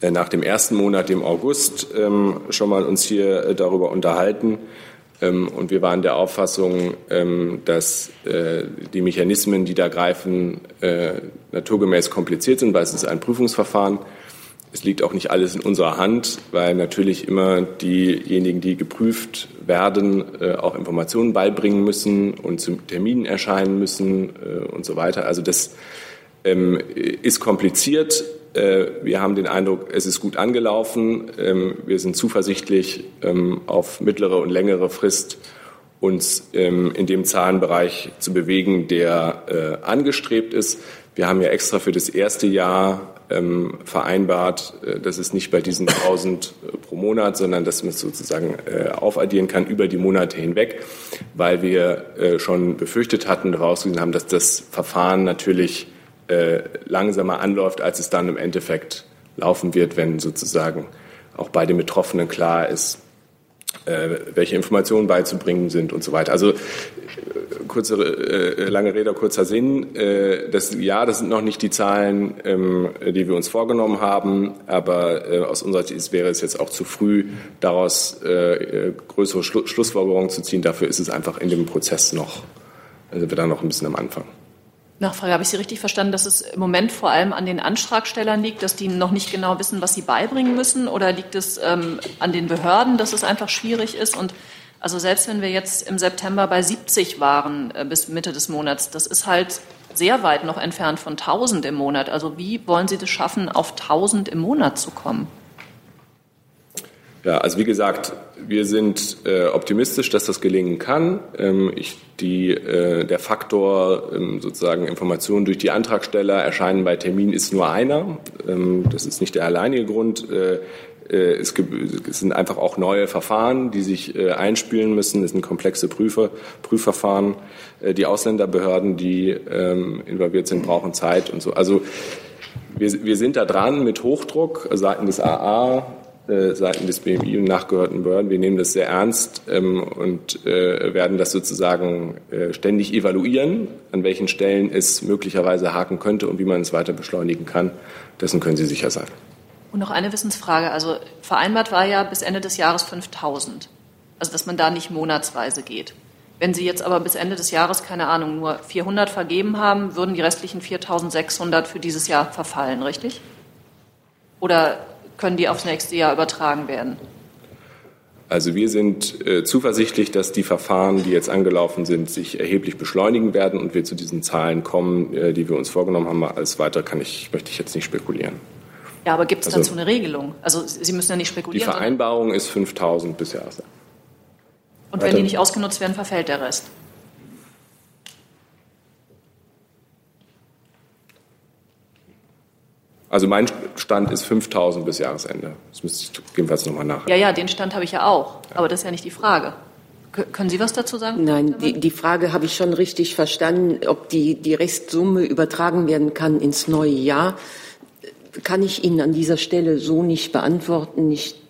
äh, nach dem ersten Monat, dem August, ähm, schon mal uns hier darüber unterhalten. Ähm, Und wir waren der Auffassung, ähm, dass die Mechanismen, die da greifen, naturgemäß kompliziert sind, weil es ist ein Prüfungsverfahren. Es liegt auch nicht alles in unserer Hand, weil natürlich immer diejenigen, die geprüft werden, äh, auch Informationen beibringen müssen und zu Terminen erscheinen müssen äh, und so weiter. Also das ähm, ist kompliziert. Äh, Wir haben den Eindruck, es ist gut angelaufen. Ähm, Wir sind zuversichtlich, ähm, auf mittlere und längere Frist uns in dem Zahlenbereich zu bewegen, der angestrebt ist. Wir haben ja extra für das erste Jahr ähm, vereinbart, äh, dass es nicht bei diesen 1000 pro Monat, sondern dass man es sozusagen äh, aufaddieren kann über die Monate hinweg, weil wir äh, schon befürchtet hatten, herausgesehen haben, dass das Verfahren natürlich äh, langsamer anläuft, als es dann im Endeffekt laufen wird, wenn sozusagen auch bei den Betroffenen klar ist, äh, welche Informationen beizubringen sind und so weiter. Also äh, kurze, äh, lange Rede, kurzer Sinn. Äh, das, ja, das sind noch nicht die Zahlen, ähm, die wir uns vorgenommen haben, aber äh, aus unserer Sicht wäre es jetzt auch zu früh, daraus äh, äh, größere Schlu Schlussfolgerungen zu ziehen. Dafür ist es einfach in dem Prozess noch, also wir da noch ein bisschen am Anfang. Nachfrage, habe ich Sie richtig verstanden, dass es im Moment vor allem an den Antragstellern liegt, dass die noch nicht genau wissen, was sie beibringen müssen? Oder liegt es ähm, an den Behörden, dass es einfach schwierig ist? Und also selbst wenn wir jetzt im September bei 70 waren äh, bis Mitte des Monats, das ist halt sehr weit noch entfernt von 1000 im Monat. Also wie wollen Sie das schaffen, auf 1000 im Monat zu kommen? Ja, also wie gesagt, wir sind äh, optimistisch, dass das gelingen kann. Ähm, ich, die, äh, der Faktor ähm, sozusagen Informationen durch die Antragsteller erscheinen bei Terminen ist nur einer. Ähm, das ist nicht der alleinige Grund. Äh, äh, es, sind einfach auch neue Verfahren, die sich äh, einspielen müssen. Es sind komplexe Prüfer, Prüfverfahren. Äh, die Ausländerbehörden, die ähm, involviert sind, brauchen Zeit und so. Also wir, wir sind da dran mit Hochdruck seitens des AA Seiten des BMI und nachgehörten Behörden. Wir nehmen das sehr ernst ähm, und äh, werden das sozusagen äh, ständig evaluieren, an welchen Stellen es möglicherweise haken könnte und wie man es weiter beschleunigen kann. Dessen können Sie sicher sein. Und noch eine Wissensfrage. Also vereinbart war ja bis Ende des Jahres 5000. Also dass man da nicht monatsweise geht. Wenn Sie jetzt aber bis Ende des Jahres, keine Ahnung, nur 400 vergeben haben, würden die restlichen 4600 für dieses Jahr verfallen, richtig? Oder können die aufs nächste Jahr übertragen werden? Also wir sind äh, zuversichtlich, dass die Verfahren, die jetzt angelaufen sind, sich erheblich beschleunigen werden und wir zu diesen Zahlen kommen, äh, die wir uns vorgenommen haben. Alles weiter kann ich, möchte ich jetzt nicht spekulieren. Ja, aber gibt es also, dann so eine Regelung? Also Sie müssen ja nicht spekulieren. Die Vereinbarung ist 5000 bis Jahresende. Und wenn die nicht ausgenutzt werden, verfällt der Rest. Also mein Stand ist 5000 bis Jahresende. Das müsste ich jedenfalls nochmal nach. Ja, ja, den Stand habe ich ja auch. Aber das ist ja nicht die Frage. K können Sie was dazu sagen? Nein, die, die Frage habe ich schon richtig verstanden, ob die, die Restsumme übertragen werden kann ins neue Jahr. Kann ich Ihnen an dieser Stelle so nicht beantworten. Ich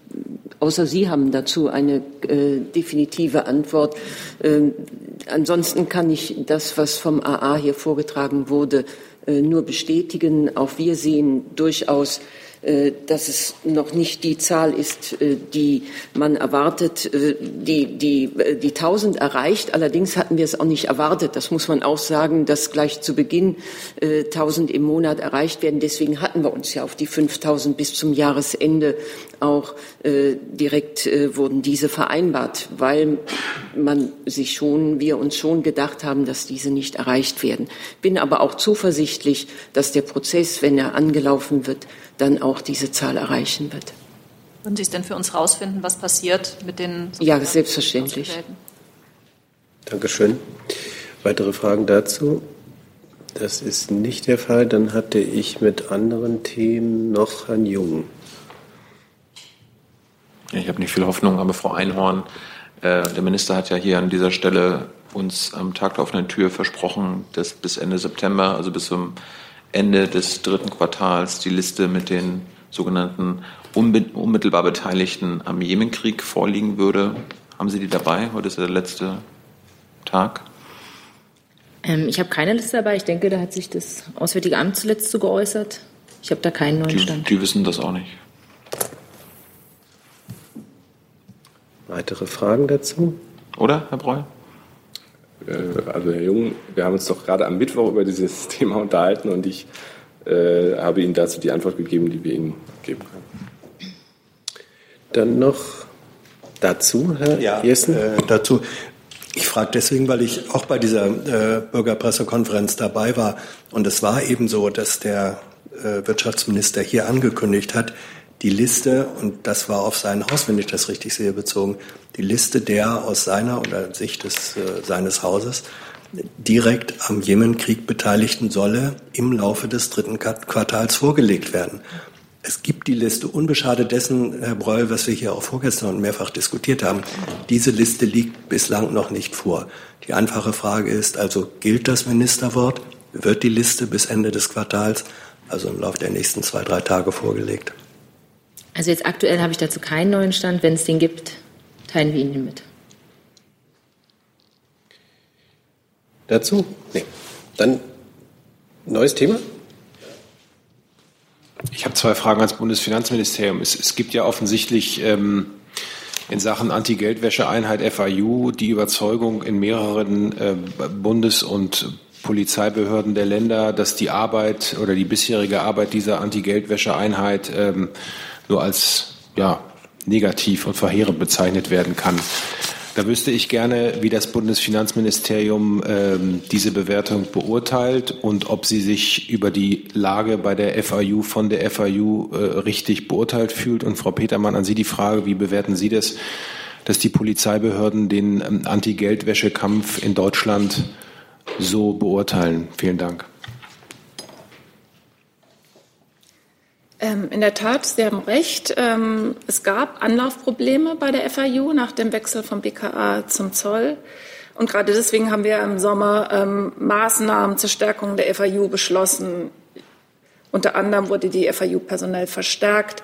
außer Sie haben dazu eine äh, definitive Antwort. Ähm, ansonsten kann ich das, was vom AA hier vorgetragen wurde, äh, nur bestätigen. Auch wir sehen durchaus äh, dass es noch nicht die Zahl ist, äh, die man erwartet, äh, die, die, die 1000 erreicht. Allerdings hatten wir es auch nicht erwartet. Das muss man auch sagen, dass gleich zu Beginn 1000 im Monat erreicht werden. Deswegen hatten wir uns ja auf die 5000 bis zum Jahresende auch direkt wurden diese vereinbart, weil man sich schon, wir uns schon gedacht haben, dass diese nicht erreicht werden. Bin aber auch zuversichtlich, dass der Prozess, wenn er angelaufen wird, dann auch diese Zahl erreichen wird. Würden Sie es denn für uns herausfinden, was passiert mit den? Ja, selbstverständlich. Dankeschön. Weitere Fragen dazu? Das ist nicht der Fall. Dann hatte ich mit anderen Themen noch Herrn Jung. Ja, ich habe nicht viel Hoffnung, aber Frau Einhorn, äh, der Minister hat ja hier an dieser Stelle uns am Tag der offenen Tür versprochen, dass bis Ende September, also bis zum Ende des dritten Quartals die Liste mit den sogenannten unmittelbar Beteiligten am Jemenkrieg vorliegen würde. Haben Sie die dabei? Heute ist der letzte Tag. Ähm, ich habe keine Liste dabei. Ich denke, da hat sich das Auswärtige Amt zuletzt so geäußert. Ich habe da keinen neuen die, Stand. Die wissen das auch nicht. Weitere Fragen dazu? Oder, Herr Breuer? Äh, also Herr Jung, wir haben uns doch gerade am Mittwoch über dieses Thema unterhalten und ich äh, habe Ihnen dazu die Antwort gegeben, die wir Ihnen geben können. Dann noch dazu, Herr ja, Jessen? Äh, dazu. Ich frage deswegen, weil ich auch bei dieser äh, Bürgerpressekonferenz dabei war. Und es war eben so, dass der äh, Wirtschaftsminister hier angekündigt hat, die Liste, und das war auf sein Haus, wenn ich das richtig sehe, bezogen, die Liste der aus seiner oder Sicht des, äh, seines Hauses direkt am Jemenkrieg Beteiligten solle im Laufe des dritten Quartals vorgelegt werden. Es gibt die Liste, unbeschadet dessen, Herr Breul, was wir hier auch vorgestern mehrfach diskutiert haben. Diese Liste liegt bislang noch nicht vor. Die einfache Frage ist also, gilt das Ministerwort? Wird die Liste bis Ende des Quartals, also im Laufe der nächsten zwei, drei Tage vorgelegt? Also jetzt aktuell habe ich dazu keinen neuen Stand. Wenn es den gibt, teilen wir Ihnen mit. Dazu? Nee. Dann neues Thema? Ich habe zwei Fragen ans Bundesfinanzministerium. Es, es gibt ja offensichtlich ähm, in Sachen Anti-Geldwäsche-Einheit FIU die Überzeugung in mehreren äh, Bundes- und Polizeibehörden der Länder, dass die Arbeit oder die bisherige Arbeit dieser Anti-Geldwäsche-Einheit ähm, nur als ja, negativ und verheerend bezeichnet werden kann. Da wüsste ich gerne, wie das Bundesfinanzministerium ähm, diese Bewertung beurteilt und ob sie sich über die Lage bei der FAU von der FAU äh, richtig beurteilt fühlt. Und Frau Petermann, an Sie die Frage, wie bewerten Sie das, dass die Polizeibehörden den ähm, Anti-Geldwäsche-Kampf in Deutschland so beurteilen? Vielen Dank. Ähm, in der Tat, Sie haben recht. Ähm, es gab Anlaufprobleme bei der FAU nach dem Wechsel vom BKA zum Zoll. Und gerade deswegen haben wir im Sommer ähm, Maßnahmen zur Stärkung der FAU beschlossen. Unter anderem wurde die FAU personell verstärkt.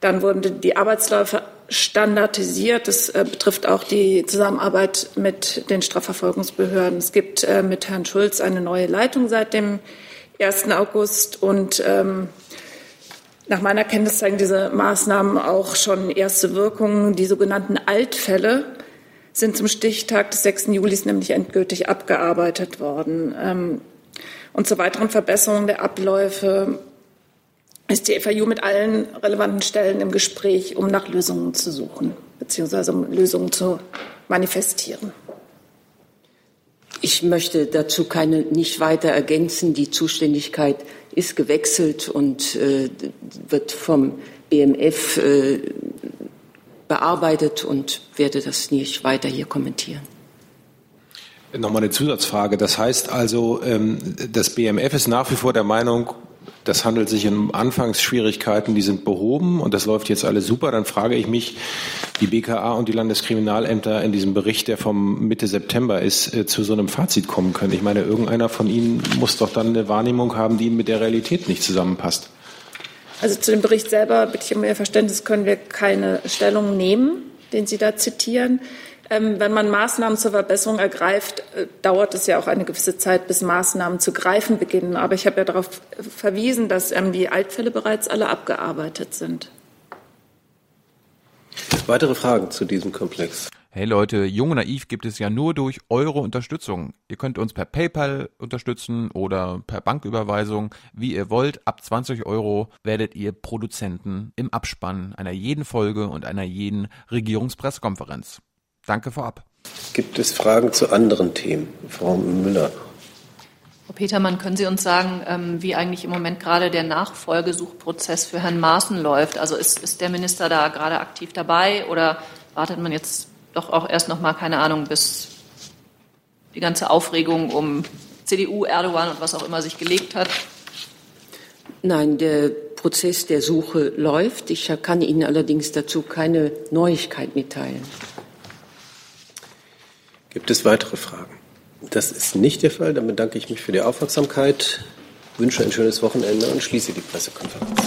Dann wurden die Arbeitsläufe standardisiert. Das äh, betrifft auch die Zusammenarbeit mit den Strafverfolgungsbehörden. Es gibt äh, mit Herrn Schulz eine neue Leitung seit dem 1. August und ähm, nach meiner Kenntnis zeigen diese Maßnahmen auch schon erste Wirkungen. Die sogenannten Altfälle sind zum Stichtag des 6. Juli nämlich endgültig abgearbeitet worden. Ähm, und zur weiteren Verbesserung der Abläufe ist die FAU mit allen relevanten Stellen im Gespräch, um nach Lösungen zu suchen, beziehungsweise um Lösungen zu manifestieren. Ich möchte dazu keine nicht weiter ergänzen. Die Zuständigkeit ist gewechselt und äh, wird vom BMF äh, bearbeitet und werde das nicht weiter hier kommentieren. Nochmal eine Zusatzfrage. Das heißt also, ähm, das BMF ist nach wie vor der Meinung, das handelt sich um Anfangsschwierigkeiten, die sind behoben und das läuft jetzt alles super. Dann frage ich mich, die BKA und die Landeskriminalämter in diesem Bericht, der vom Mitte September ist, äh, zu so einem Fazit kommen können. Ich meine, irgendeiner von Ihnen muss doch dann eine Wahrnehmung haben, die mit der Realität nicht zusammenpasst. Also zu dem Bericht selber bitte ich um Ihr Verständnis, können wir keine Stellung nehmen, den Sie da zitieren. Ähm, wenn man Maßnahmen zur Verbesserung ergreift, äh, dauert es ja auch eine gewisse Zeit, bis Maßnahmen zu greifen beginnen. Aber ich habe ja darauf verwiesen, dass ähm, die Altfälle bereits alle abgearbeitet sind. Weitere Fragen zu diesem Komplex? Hey Leute, Jung und Naiv gibt es ja nur durch eure Unterstützung. Ihr könnt uns per PayPal unterstützen oder per Banküberweisung, wie ihr wollt. Ab 20 Euro werdet ihr Produzenten im Abspann einer jeden Folge und einer jeden Regierungspressekonferenz. Danke vorab. Gibt es Fragen zu anderen Themen? Frau Müller. Frau Petermann, können Sie uns sagen, ähm, wie eigentlich im Moment gerade der Nachfolgesuchprozess für Herrn Maaßen läuft? Also ist, ist der Minister da gerade aktiv dabei oder wartet man jetzt doch auch erst noch mal, keine Ahnung, bis die ganze Aufregung um CDU, Erdogan und was auch immer sich gelegt hat? Nein, der Prozess der Suche läuft. Ich kann Ihnen allerdings dazu keine Neuigkeit mitteilen. Gibt es weitere Fragen? Das ist nicht der Fall. Dann bedanke ich mich für die Aufmerksamkeit, wünsche ein schönes Wochenende und schließe die Pressekonferenz.